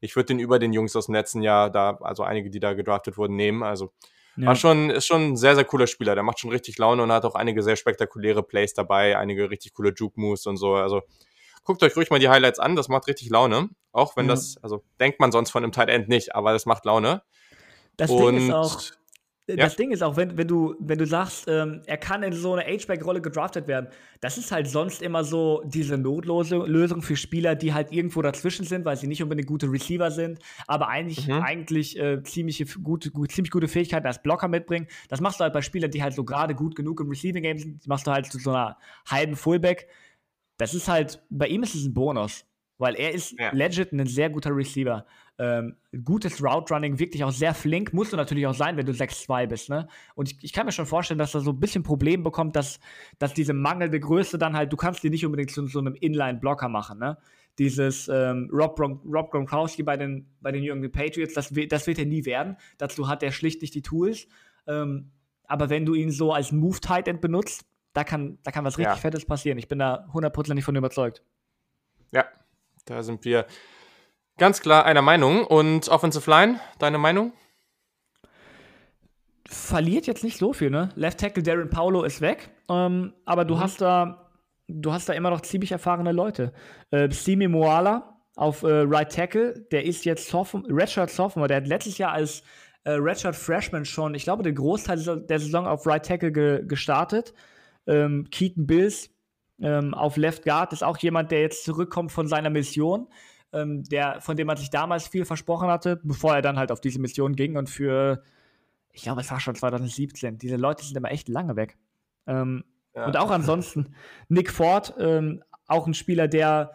ich würde den über den Jungs aus dem letzten Jahr da, also einige, die da gedraftet wurden, nehmen. Also ja. war schon, ist schon ein sehr, sehr cooler Spieler. Der macht schon richtig Laune und hat auch einige sehr spektakuläre Plays dabei, einige richtig coole Juke-Moves und so. Also guckt euch ruhig mal die Highlights an, das macht richtig Laune. Auch wenn ja. das, also denkt man sonst von einem Tight End nicht, aber das macht Laune. Das und Ding ist auch, ja. Das Ding ist auch, wenn, wenn, du, wenn du sagst, ähm, er kann in so eine H-Back-Rolle gedraftet werden, das ist halt sonst immer so diese notlose Lösung für Spieler, die halt irgendwo dazwischen sind, weil sie nicht unbedingt gute Receiver sind, aber eigentlich, mhm. eigentlich äh, ziemlich, gute, gut, ziemlich gute Fähigkeiten als Blocker mitbringen. Das machst du halt bei Spielern, die halt so gerade gut genug im Receiving-Game sind, machst du halt zu so einer halben Fullback. Das ist halt, bei ihm ist es ein Bonus. Weil er ist ja. legit ein sehr guter Receiver. Ähm, gutes Route Running, wirklich auch sehr flink. Musst du natürlich auch sein, wenn du 6-2 bist. Ne? Und ich, ich, kann mir schon vorstellen, dass er so ein bisschen Problem bekommt, dass, dass diese mangelnde Größe dann halt, du kannst die nicht unbedingt zu so einem Inline-Blocker machen. Ne? Dieses ähm, Rob, Rob Gronkowski bei den, bei den Jürgen Patriots, das, das wird er nie werden. Dazu hat er schlicht nicht die Tools. Ähm, aber wenn du ihn so als Move-Tight End benutzt, da kann, da kann was richtig ja. Fettes passieren. Ich bin da hundertprozentig von überzeugt. Ja, da sind wir ganz klar einer Meinung. Und Offensive Line, deine Meinung? Verliert jetzt nicht so viel, ne? Left Tackle Darren Paulo ist weg, ähm, aber du mhm. hast da, du hast da immer noch ziemlich erfahrene Leute. Äh, Simi Moala auf äh, Right Tackle, der ist jetzt Sophomore, Redshirt Sophomore, der hat letztes Jahr als äh, Redshirt Freshman schon, ich glaube, den Großteil der Saison auf Right Tackle ge gestartet. Ähm, Keaton Bills ähm, auf Left Guard ist auch jemand, der jetzt zurückkommt von seiner Mission, ähm, der, von dem man sich damals viel versprochen hatte, bevor er dann halt auf diese Mission ging und für, ich glaube, es war schon 2017. Diese Leute sind immer echt lange weg. Ähm, ja. Und auch ansonsten <laughs> Nick Ford, ähm, auch ein Spieler, der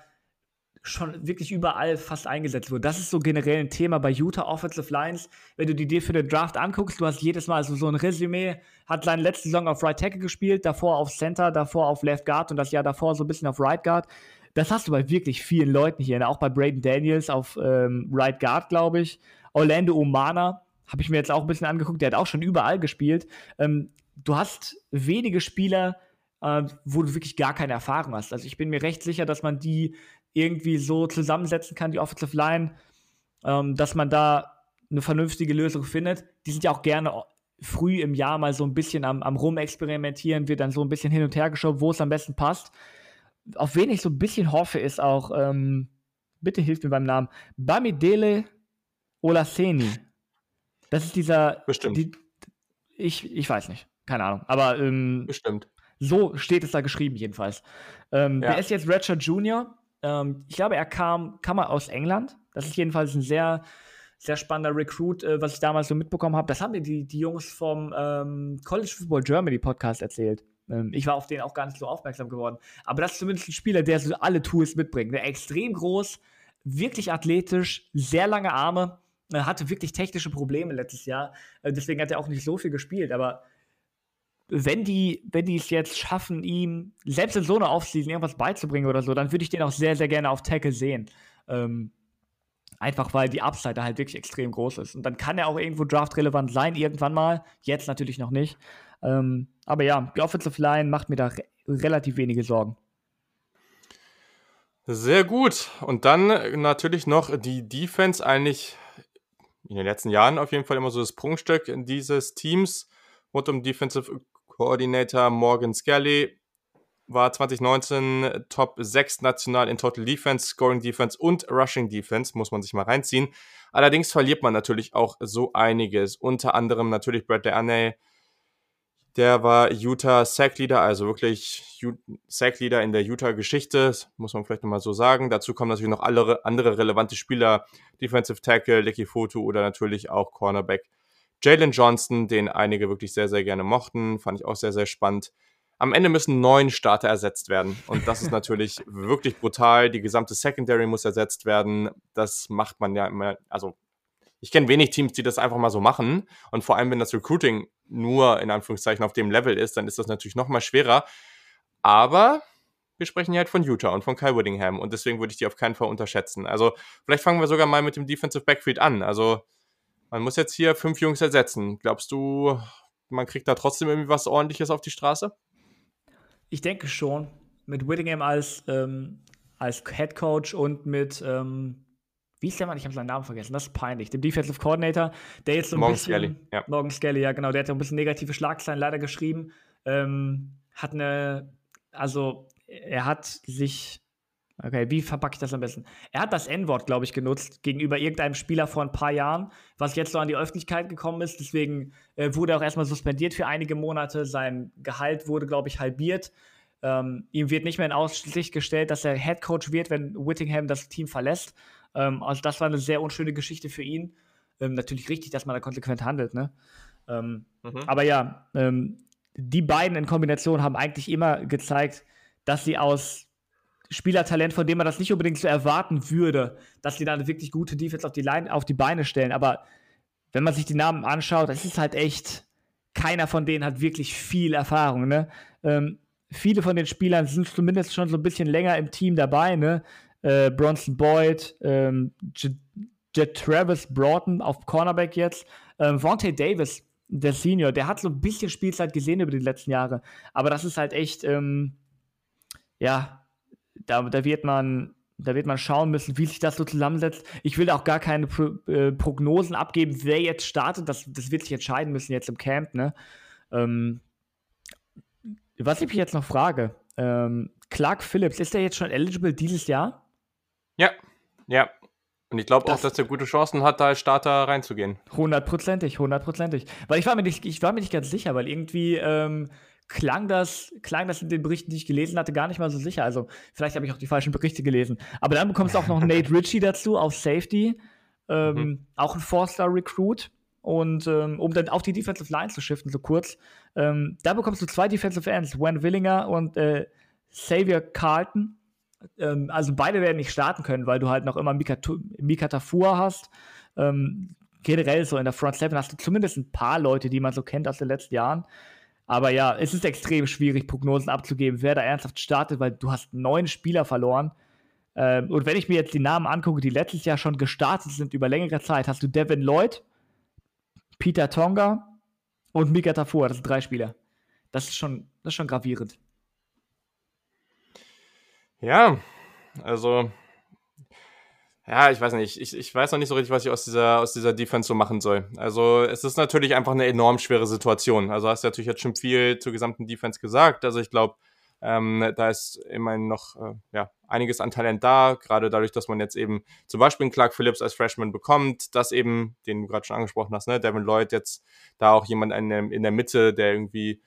schon wirklich überall fast eingesetzt wurde. Das ist so generell ein Thema bei Utah Offensive Lines. Wenn du die dir für den Draft anguckst, du hast jedes Mal so, so ein Resümee, hat seine letzte Saison auf Right Tackle gespielt, davor auf Center, davor auf Left Guard und das Jahr davor so ein bisschen auf Right Guard. Das hast du bei wirklich vielen Leuten hier, ne? auch bei Braden Daniels auf ähm, Right Guard, glaube ich. Orlando Umana, habe ich mir jetzt auch ein bisschen angeguckt, der hat auch schon überall gespielt. Ähm, du hast wenige Spieler, äh, wo du wirklich gar keine Erfahrung hast. Also ich bin mir recht sicher, dass man die irgendwie so zusammensetzen kann, die Offensive Line, ähm, dass man da eine vernünftige Lösung findet. Die sind ja auch gerne früh im Jahr mal so ein bisschen am, am Rumexperimentieren, wird dann so ein bisschen hin und her geschoben, wo es am besten passt. Auf wen ich so ein bisschen hoffe, ist auch, ähm, bitte hilft mir beim Namen, Bamidele Olaseni. Das ist dieser. Bestimmt. Die, ich, ich weiß nicht. Keine Ahnung. Aber ähm, Bestimmt. So steht es da geschrieben, jedenfalls. Ähm, ja. Der ist jetzt Redshirt Junior. Ähm, ich glaube, er kam, kam mal aus England. Das ist jedenfalls ein sehr, sehr spannender Recruit, äh, was ich damals so mitbekommen habe. Das haben mir die, die Jungs vom ähm, College Football Germany Podcast erzählt. Ähm, ich war auf den auch gar nicht so aufmerksam geworden. Aber das ist zumindest ein Spieler, der so alle Tools mitbringt. Der extrem groß, wirklich athletisch, sehr lange Arme. Er hatte wirklich technische Probleme letztes Jahr. Äh, deswegen hat er auch nicht so viel gespielt. Aber wenn die, wenn die es jetzt schaffen, ihm selbst in so einer Offseason irgendwas beizubringen oder so, dann würde ich den auch sehr, sehr gerne auf Tackle sehen. Ähm, einfach weil die Upside halt wirklich extrem groß ist. Und dann kann er auch irgendwo draftrelevant sein, irgendwann mal. Jetzt natürlich noch nicht. Ähm, aber ja, die Offensive Line macht mir da re relativ wenige Sorgen. Sehr gut. Und dann natürlich noch die Defense, eigentlich in den letzten Jahren auf jeden Fall immer so das Prunkstück dieses Teams rund um Defensive Coordinator Morgan Skelly war 2019 Top 6 national in Total Defense, Scoring Defense und Rushing Defense, muss man sich mal reinziehen. Allerdings verliert man natürlich auch so einiges. Unter anderem natürlich Brad Darnay, der war Utah Sack Leader, also wirklich Sack Leader in der Utah-Geschichte, muss man vielleicht nochmal so sagen. Dazu kommen natürlich noch alle andere relevante Spieler, Defensive Tackle, Lecky Foto oder natürlich auch Cornerback Jalen Johnson, den einige wirklich sehr, sehr gerne mochten, fand ich auch sehr, sehr spannend. Am Ende müssen neun Starter ersetzt werden. Und das ist <laughs> natürlich wirklich brutal. Die gesamte Secondary muss ersetzt werden. Das macht man ja immer, also ich kenne wenig Teams, die das einfach mal so machen. Und vor allem, wenn das Recruiting nur in Anführungszeichen auf dem Level ist, dann ist das natürlich noch mal schwerer. Aber wir sprechen ja halt von Utah und von Kyle Whittingham. Und deswegen würde ich die auf keinen Fall unterschätzen. Also vielleicht fangen wir sogar mal mit dem Defensive Backfield an. Also man muss jetzt hier fünf Jungs ersetzen. Glaubst du, man kriegt da trotzdem irgendwie was Ordentliches auf die Straße? Ich denke schon. Mit Whittingham als, ähm, als Head Coach und mit, ähm, wie ist der Mann? Ich habe seinen Namen vergessen. Das ist peinlich. Dem Defensive Coordinator, der jetzt so ein Morgan bisschen. Skelly, ja. Morgan Skelly, ja, genau. Der hat ja ein bisschen negative Schlagzeilen leider geschrieben. Ähm, hat eine, also er hat sich Okay, wie verpacke ich das am besten? Er hat das N-Wort, glaube ich, genutzt gegenüber irgendeinem Spieler vor ein paar Jahren, was jetzt so an die Öffentlichkeit gekommen ist. Deswegen äh, wurde er auch erstmal suspendiert für einige Monate. Sein Gehalt wurde, glaube ich, halbiert. Ähm, ihm wird nicht mehr in Aussicht gestellt, dass er Head Coach wird, wenn Whittingham das Team verlässt. Ähm, also, das war eine sehr unschöne Geschichte für ihn. Ähm, natürlich richtig, dass man da konsequent handelt, ne? Ähm, mhm. Aber ja, ähm, die beiden in Kombination haben eigentlich immer gezeigt, dass sie aus Spielertalent, von dem man das nicht unbedingt so erwarten würde, dass die dann eine wirklich gute Defense auf die, Line, auf die Beine stellen. Aber wenn man sich die Namen anschaut, das ist halt echt, keiner von denen hat wirklich viel Erfahrung. Ne? Ähm, viele von den Spielern sind zumindest schon so ein bisschen länger im Team dabei. Ne? Äh, Bronson Boyd, ähm, Jet Travis Broughton auf Cornerback jetzt, ähm, Vontae Davis, der Senior, der hat so ein bisschen Spielzeit gesehen über die letzten Jahre. Aber das ist halt echt, ähm, ja, da, da wird man da wird man schauen müssen, wie sich das so zusammensetzt. Ich will auch gar keine Pro, äh, Prognosen abgeben, wer jetzt startet. Das, das wird sich entscheiden müssen jetzt im Camp. Ne? Ähm, was ich mich jetzt noch frage, ähm, Clark Phillips, ist der jetzt schon eligible dieses Jahr? Ja, ja. Und ich glaube auch, dass er gute Chancen hat, da als Starter reinzugehen. Hundertprozentig, hundertprozentig. Weil ich war mir nicht, ich war mir nicht ganz sicher, weil irgendwie ähm, klang das, klang das in den Berichten, die ich gelesen hatte, gar nicht mal so sicher. Also vielleicht habe ich auch die falschen Berichte gelesen. Aber dann bekommst du auch noch <laughs> Nate Ritchie dazu auf Safety. Ähm, mhm. Auch ein Four-Star-Recruit. Und ähm, um dann auf die Defensive Line zu shiften, so kurz, ähm, da bekommst du zwei Defensive Ends, Wen Willinger und äh, Xavier Carlton. Ähm, also beide werden nicht starten können, weil du halt noch immer Mika, Mika Tafur hast. Ähm, generell so in der Front Seven hast du zumindest ein paar Leute, die man so kennt aus den letzten Jahren. Aber ja, es ist extrem schwierig, Prognosen abzugeben, wer da ernsthaft startet, weil du hast neun Spieler verloren. Ähm, und wenn ich mir jetzt die Namen angucke, die letztes Jahr schon gestartet sind über längere Zeit, hast du Devin Lloyd, Peter Tonga und Mika Tafur. Das sind drei Spieler. Das ist schon, das ist schon gravierend. Ja, also ja, ich weiß nicht. Ich, ich weiß noch nicht so richtig, was ich aus dieser, aus dieser Defense so machen soll. Also, es ist natürlich einfach eine enorm schwere Situation. Also, hast du natürlich jetzt schon viel zur gesamten Defense gesagt. Also, ich glaube, ähm, da ist immerhin noch äh, ja, einiges an Talent da, gerade dadurch, dass man jetzt eben zum Beispiel einen Clark Phillips als Freshman bekommt, dass eben, den du gerade schon angesprochen hast, ne, Devin Lloyd jetzt da auch jemand in der, in der Mitte, der irgendwie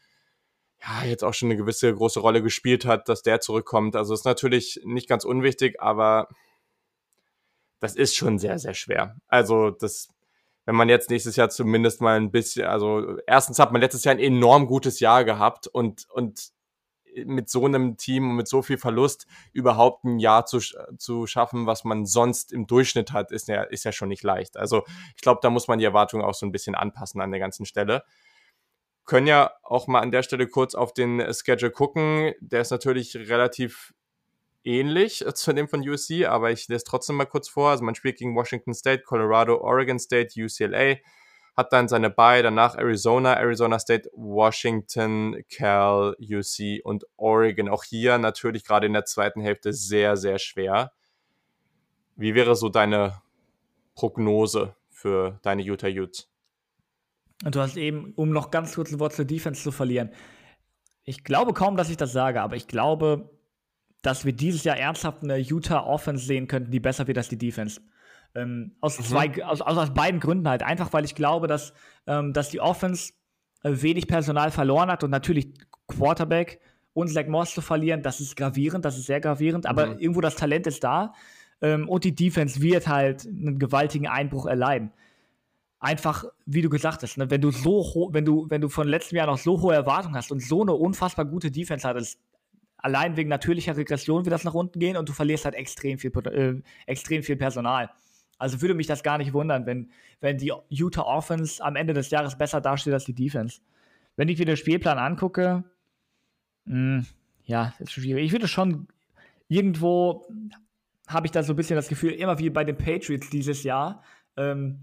ja, jetzt auch schon eine gewisse große Rolle gespielt hat, dass der zurückkommt. Also ist natürlich nicht ganz unwichtig, aber das ist schon sehr, sehr schwer. Also das, wenn man jetzt nächstes Jahr zumindest mal ein bisschen, also erstens hat man letztes Jahr ein enorm gutes Jahr gehabt und, und mit so einem Team und mit so viel Verlust überhaupt ein Jahr zu, zu schaffen, was man sonst im Durchschnitt hat, ist ja, ist ja schon nicht leicht. Also ich glaube, da muss man die Erwartungen auch so ein bisschen anpassen an der ganzen Stelle. Können ja auch mal an der Stelle kurz auf den Schedule gucken. Der ist natürlich relativ ähnlich zu dem von USC, aber ich lese trotzdem mal kurz vor. Also man spielt gegen Washington State, Colorado, Oregon State, UCLA, hat dann seine Bye, danach Arizona, Arizona State, Washington, Cal, UC und Oregon. Auch hier natürlich gerade in der zweiten Hälfte sehr, sehr schwer. Wie wäre so deine Prognose für deine Utah Utes? Und du hast eben, um noch ganz kurz ein Wort zur Defense zu verlieren, ich glaube kaum, dass ich das sage, aber ich glaube, dass wir dieses Jahr ernsthaft eine Utah Offense sehen könnten, die besser wird als die Defense. Ähm, aus, mhm. zwei, aus, aus, aus, beiden Gründen halt. Einfach, weil ich glaube, dass, ähm, dass die Offense äh, wenig Personal verloren hat und natürlich Quarterback und Zach Moss zu verlieren, das ist gravierend, das ist sehr gravierend, aber mhm. irgendwo das Talent ist da ähm, und die Defense wird halt einen gewaltigen Einbruch erleiden. Einfach, wie du gesagt hast, ne, wenn du so wenn du, wenn du von letztem Jahr noch so hohe Erwartungen hast und so eine unfassbar gute Defense hattest, allein wegen natürlicher Regression wird das nach unten gehen und du verlierst halt extrem viel, äh, extrem viel Personal. Also würde mich das gar nicht wundern, wenn, wenn die Utah Offense am Ende des Jahres besser dasteht als die Defense. Wenn ich mir den Spielplan angucke, mh, hm, ja, ist schwierig. Ich würde schon irgendwo habe ich da so ein bisschen das Gefühl, immer wie bei den Patriots dieses Jahr. Ähm,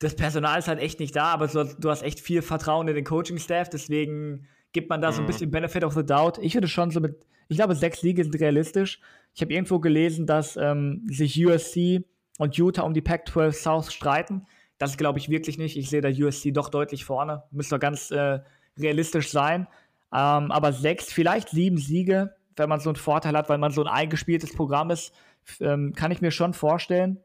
das Personal ist halt echt nicht da, aber du, du hast echt viel Vertrauen in den Coaching-Staff, deswegen gibt man da so ein mhm. bisschen Benefit of the Doubt. Ich würde schon so mit, ich glaube, sechs Siege sind realistisch. Ich habe irgendwo gelesen, dass ähm, sich USC und Utah um die Pac-12 South streiten. Das glaube ich wirklich nicht. Ich sehe da USC doch deutlich vorne. Müsste ganz äh, realistisch sein. Ähm, aber sechs, vielleicht sieben Siege, wenn man so einen Vorteil hat, weil man so ein eingespieltes Programm ist, ähm, kann ich mir schon vorstellen.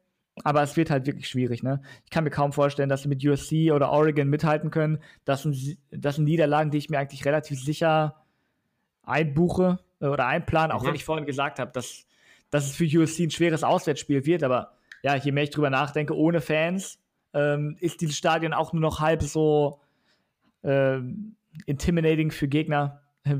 Aber es wird halt wirklich schwierig, ne? Ich kann mir kaum vorstellen, dass sie mit USC oder Oregon mithalten können. Das sind, das sind Niederlagen, die ich mir eigentlich relativ sicher einbuche äh, oder einplane, auch mhm. wenn ich vorhin gesagt habe, dass, dass es für USC ein schweres Auswärtsspiel wird. Aber ja, je mehr ich drüber nachdenke, ohne Fans ähm, ist dieses Stadion auch nur noch halb so ähm, intimidating für Gegner äh,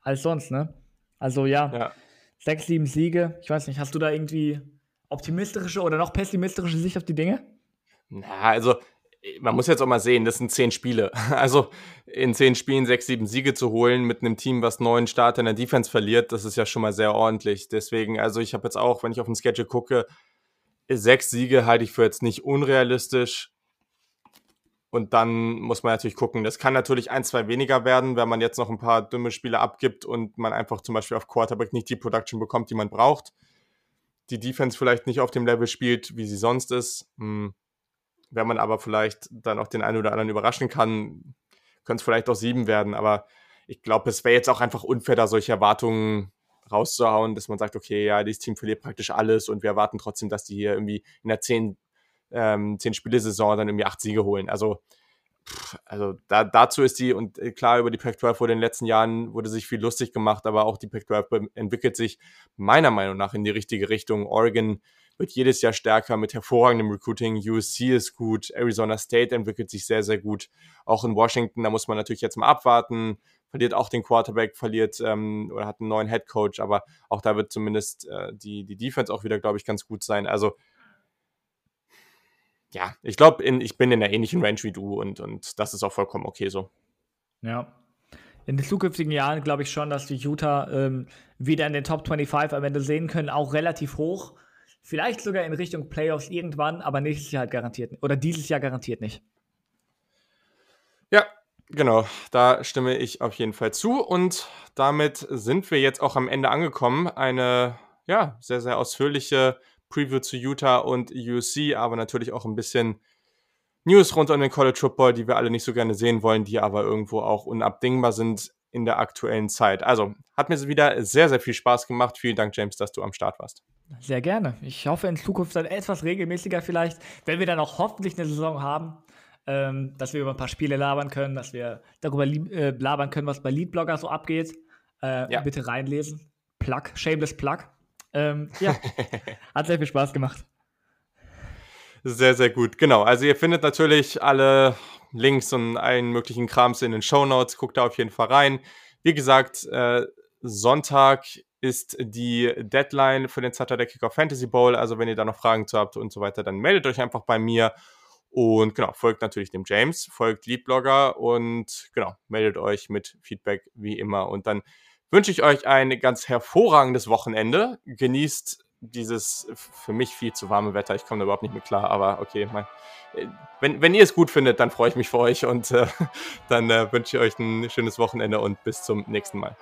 als sonst, ne? Also ja, ja, sechs, sieben Siege. Ich weiß nicht, hast du da irgendwie optimistische oder noch pessimistische Sicht auf die Dinge? Na, also man muss jetzt auch mal sehen, das sind zehn Spiele. <laughs> Also in zehn Spielen sechs, sieben Siege zu holen mit einem Team, was neun Starter in der Defense verliert, das ist ja schon mal sehr ordentlich. Deswegen, also ich habe jetzt auch, wenn ich auf den Schedule gucke, sechs Siege halte ich für jetzt nicht unrealistisch. Und dann muss man natürlich gucken, das kann natürlich ein, zwei weniger werden, wenn man jetzt noch ein paar dumme Spiele abgibt und man einfach zum Beispiel auf Quarterback nicht die Production bekommt, die man braucht die Defense vielleicht nicht auf dem Level spielt, wie sie sonst ist. Hm. Wenn man aber vielleicht dann auch den einen oder anderen überraschen kann, können es vielleicht auch sieben werden. Aber ich glaube, es wäre jetzt auch einfach unfair, da solche Erwartungen rauszuhauen, dass man sagt, okay, ja, dieses Team verliert praktisch alles und wir erwarten trotzdem, dass die hier irgendwie in der zehn, ähm, zehn Spiele-Saison dann irgendwie acht Siege holen. Also also da, dazu ist die, und äh, klar, über die Pac-12 wurde in den letzten Jahren wurde sich viel lustig gemacht, aber auch die Pac-12 entwickelt sich meiner Meinung nach in die richtige Richtung. Oregon wird jedes Jahr stärker mit hervorragendem Recruiting. USC ist gut, Arizona State entwickelt sich sehr, sehr gut. Auch in Washington, da muss man natürlich jetzt mal abwarten. verliert auch den Quarterback, verliert ähm, oder hat einen neuen Head Coach, aber auch da wird zumindest äh, die, die Defense auch wieder, glaube ich, ganz gut sein. Also ja, ich glaube, ich bin in einer ähnlichen Range wie du und, und das ist auch vollkommen okay so. Ja. In den zukünftigen Jahren glaube ich schon, dass die Utah ähm, wieder in den Top 25 am Ende sehen können, auch relativ hoch. Vielleicht sogar in Richtung Playoffs irgendwann, aber nächstes Jahr halt garantiert oder dieses Jahr garantiert nicht. Ja, genau, da stimme ich auf jeden Fall zu und damit sind wir jetzt auch am Ende angekommen. Eine ja, sehr, sehr ausführliche Preview zu Utah und USC, aber natürlich auch ein bisschen News rund um den College Football, die wir alle nicht so gerne sehen wollen, die aber irgendwo auch unabdingbar sind in der aktuellen Zeit. Also hat mir wieder sehr, sehr viel Spaß gemacht. Vielen Dank, James, dass du am Start warst. Sehr gerne. Ich hoffe in Zukunft dann etwas regelmäßiger vielleicht, wenn wir dann auch hoffentlich eine Saison haben, ähm, dass wir über ein paar Spiele labern können, dass wir darüber äh, labern können, was bei Leadblogger so abgeht. Äh, ja. Bitte reinlesen. Plug, shameless Plug. Ähm, ja, <laughs> hat sehr viel Spaß gemacht. Sehr, sehr gut. Genau. Also ihr findet natürlich alle Links und allen möglichen Krams in den Show Notes. Guckt da auf jeden Fall rein. Wie gesagt, äh, Sonntag ist die Deadline für den Saturday Kickoff Fantasy Bowl. Also wenn ihr da noch Fragen zu habt und so weiter, dann meldet euch einfach bei mir. Und genau, folgt natürlich dem James, folgt Leadblogger und genau, meldet euch mit Feedback wie immer. Und dann wünsche ich euch ein ganz hervorragendes Wochenende. Genießt dieses für mich viel zu warme Wetter. Ich komme da überhaupt nicht mit klar, aber okay. Mein, äh, wenn, wenn ihr es gut findet, dann freue ich mich für euch und äh, <laughs> dann äh, wünsche ich euch ein schönes Wochenende und bis zum nächsten Mal.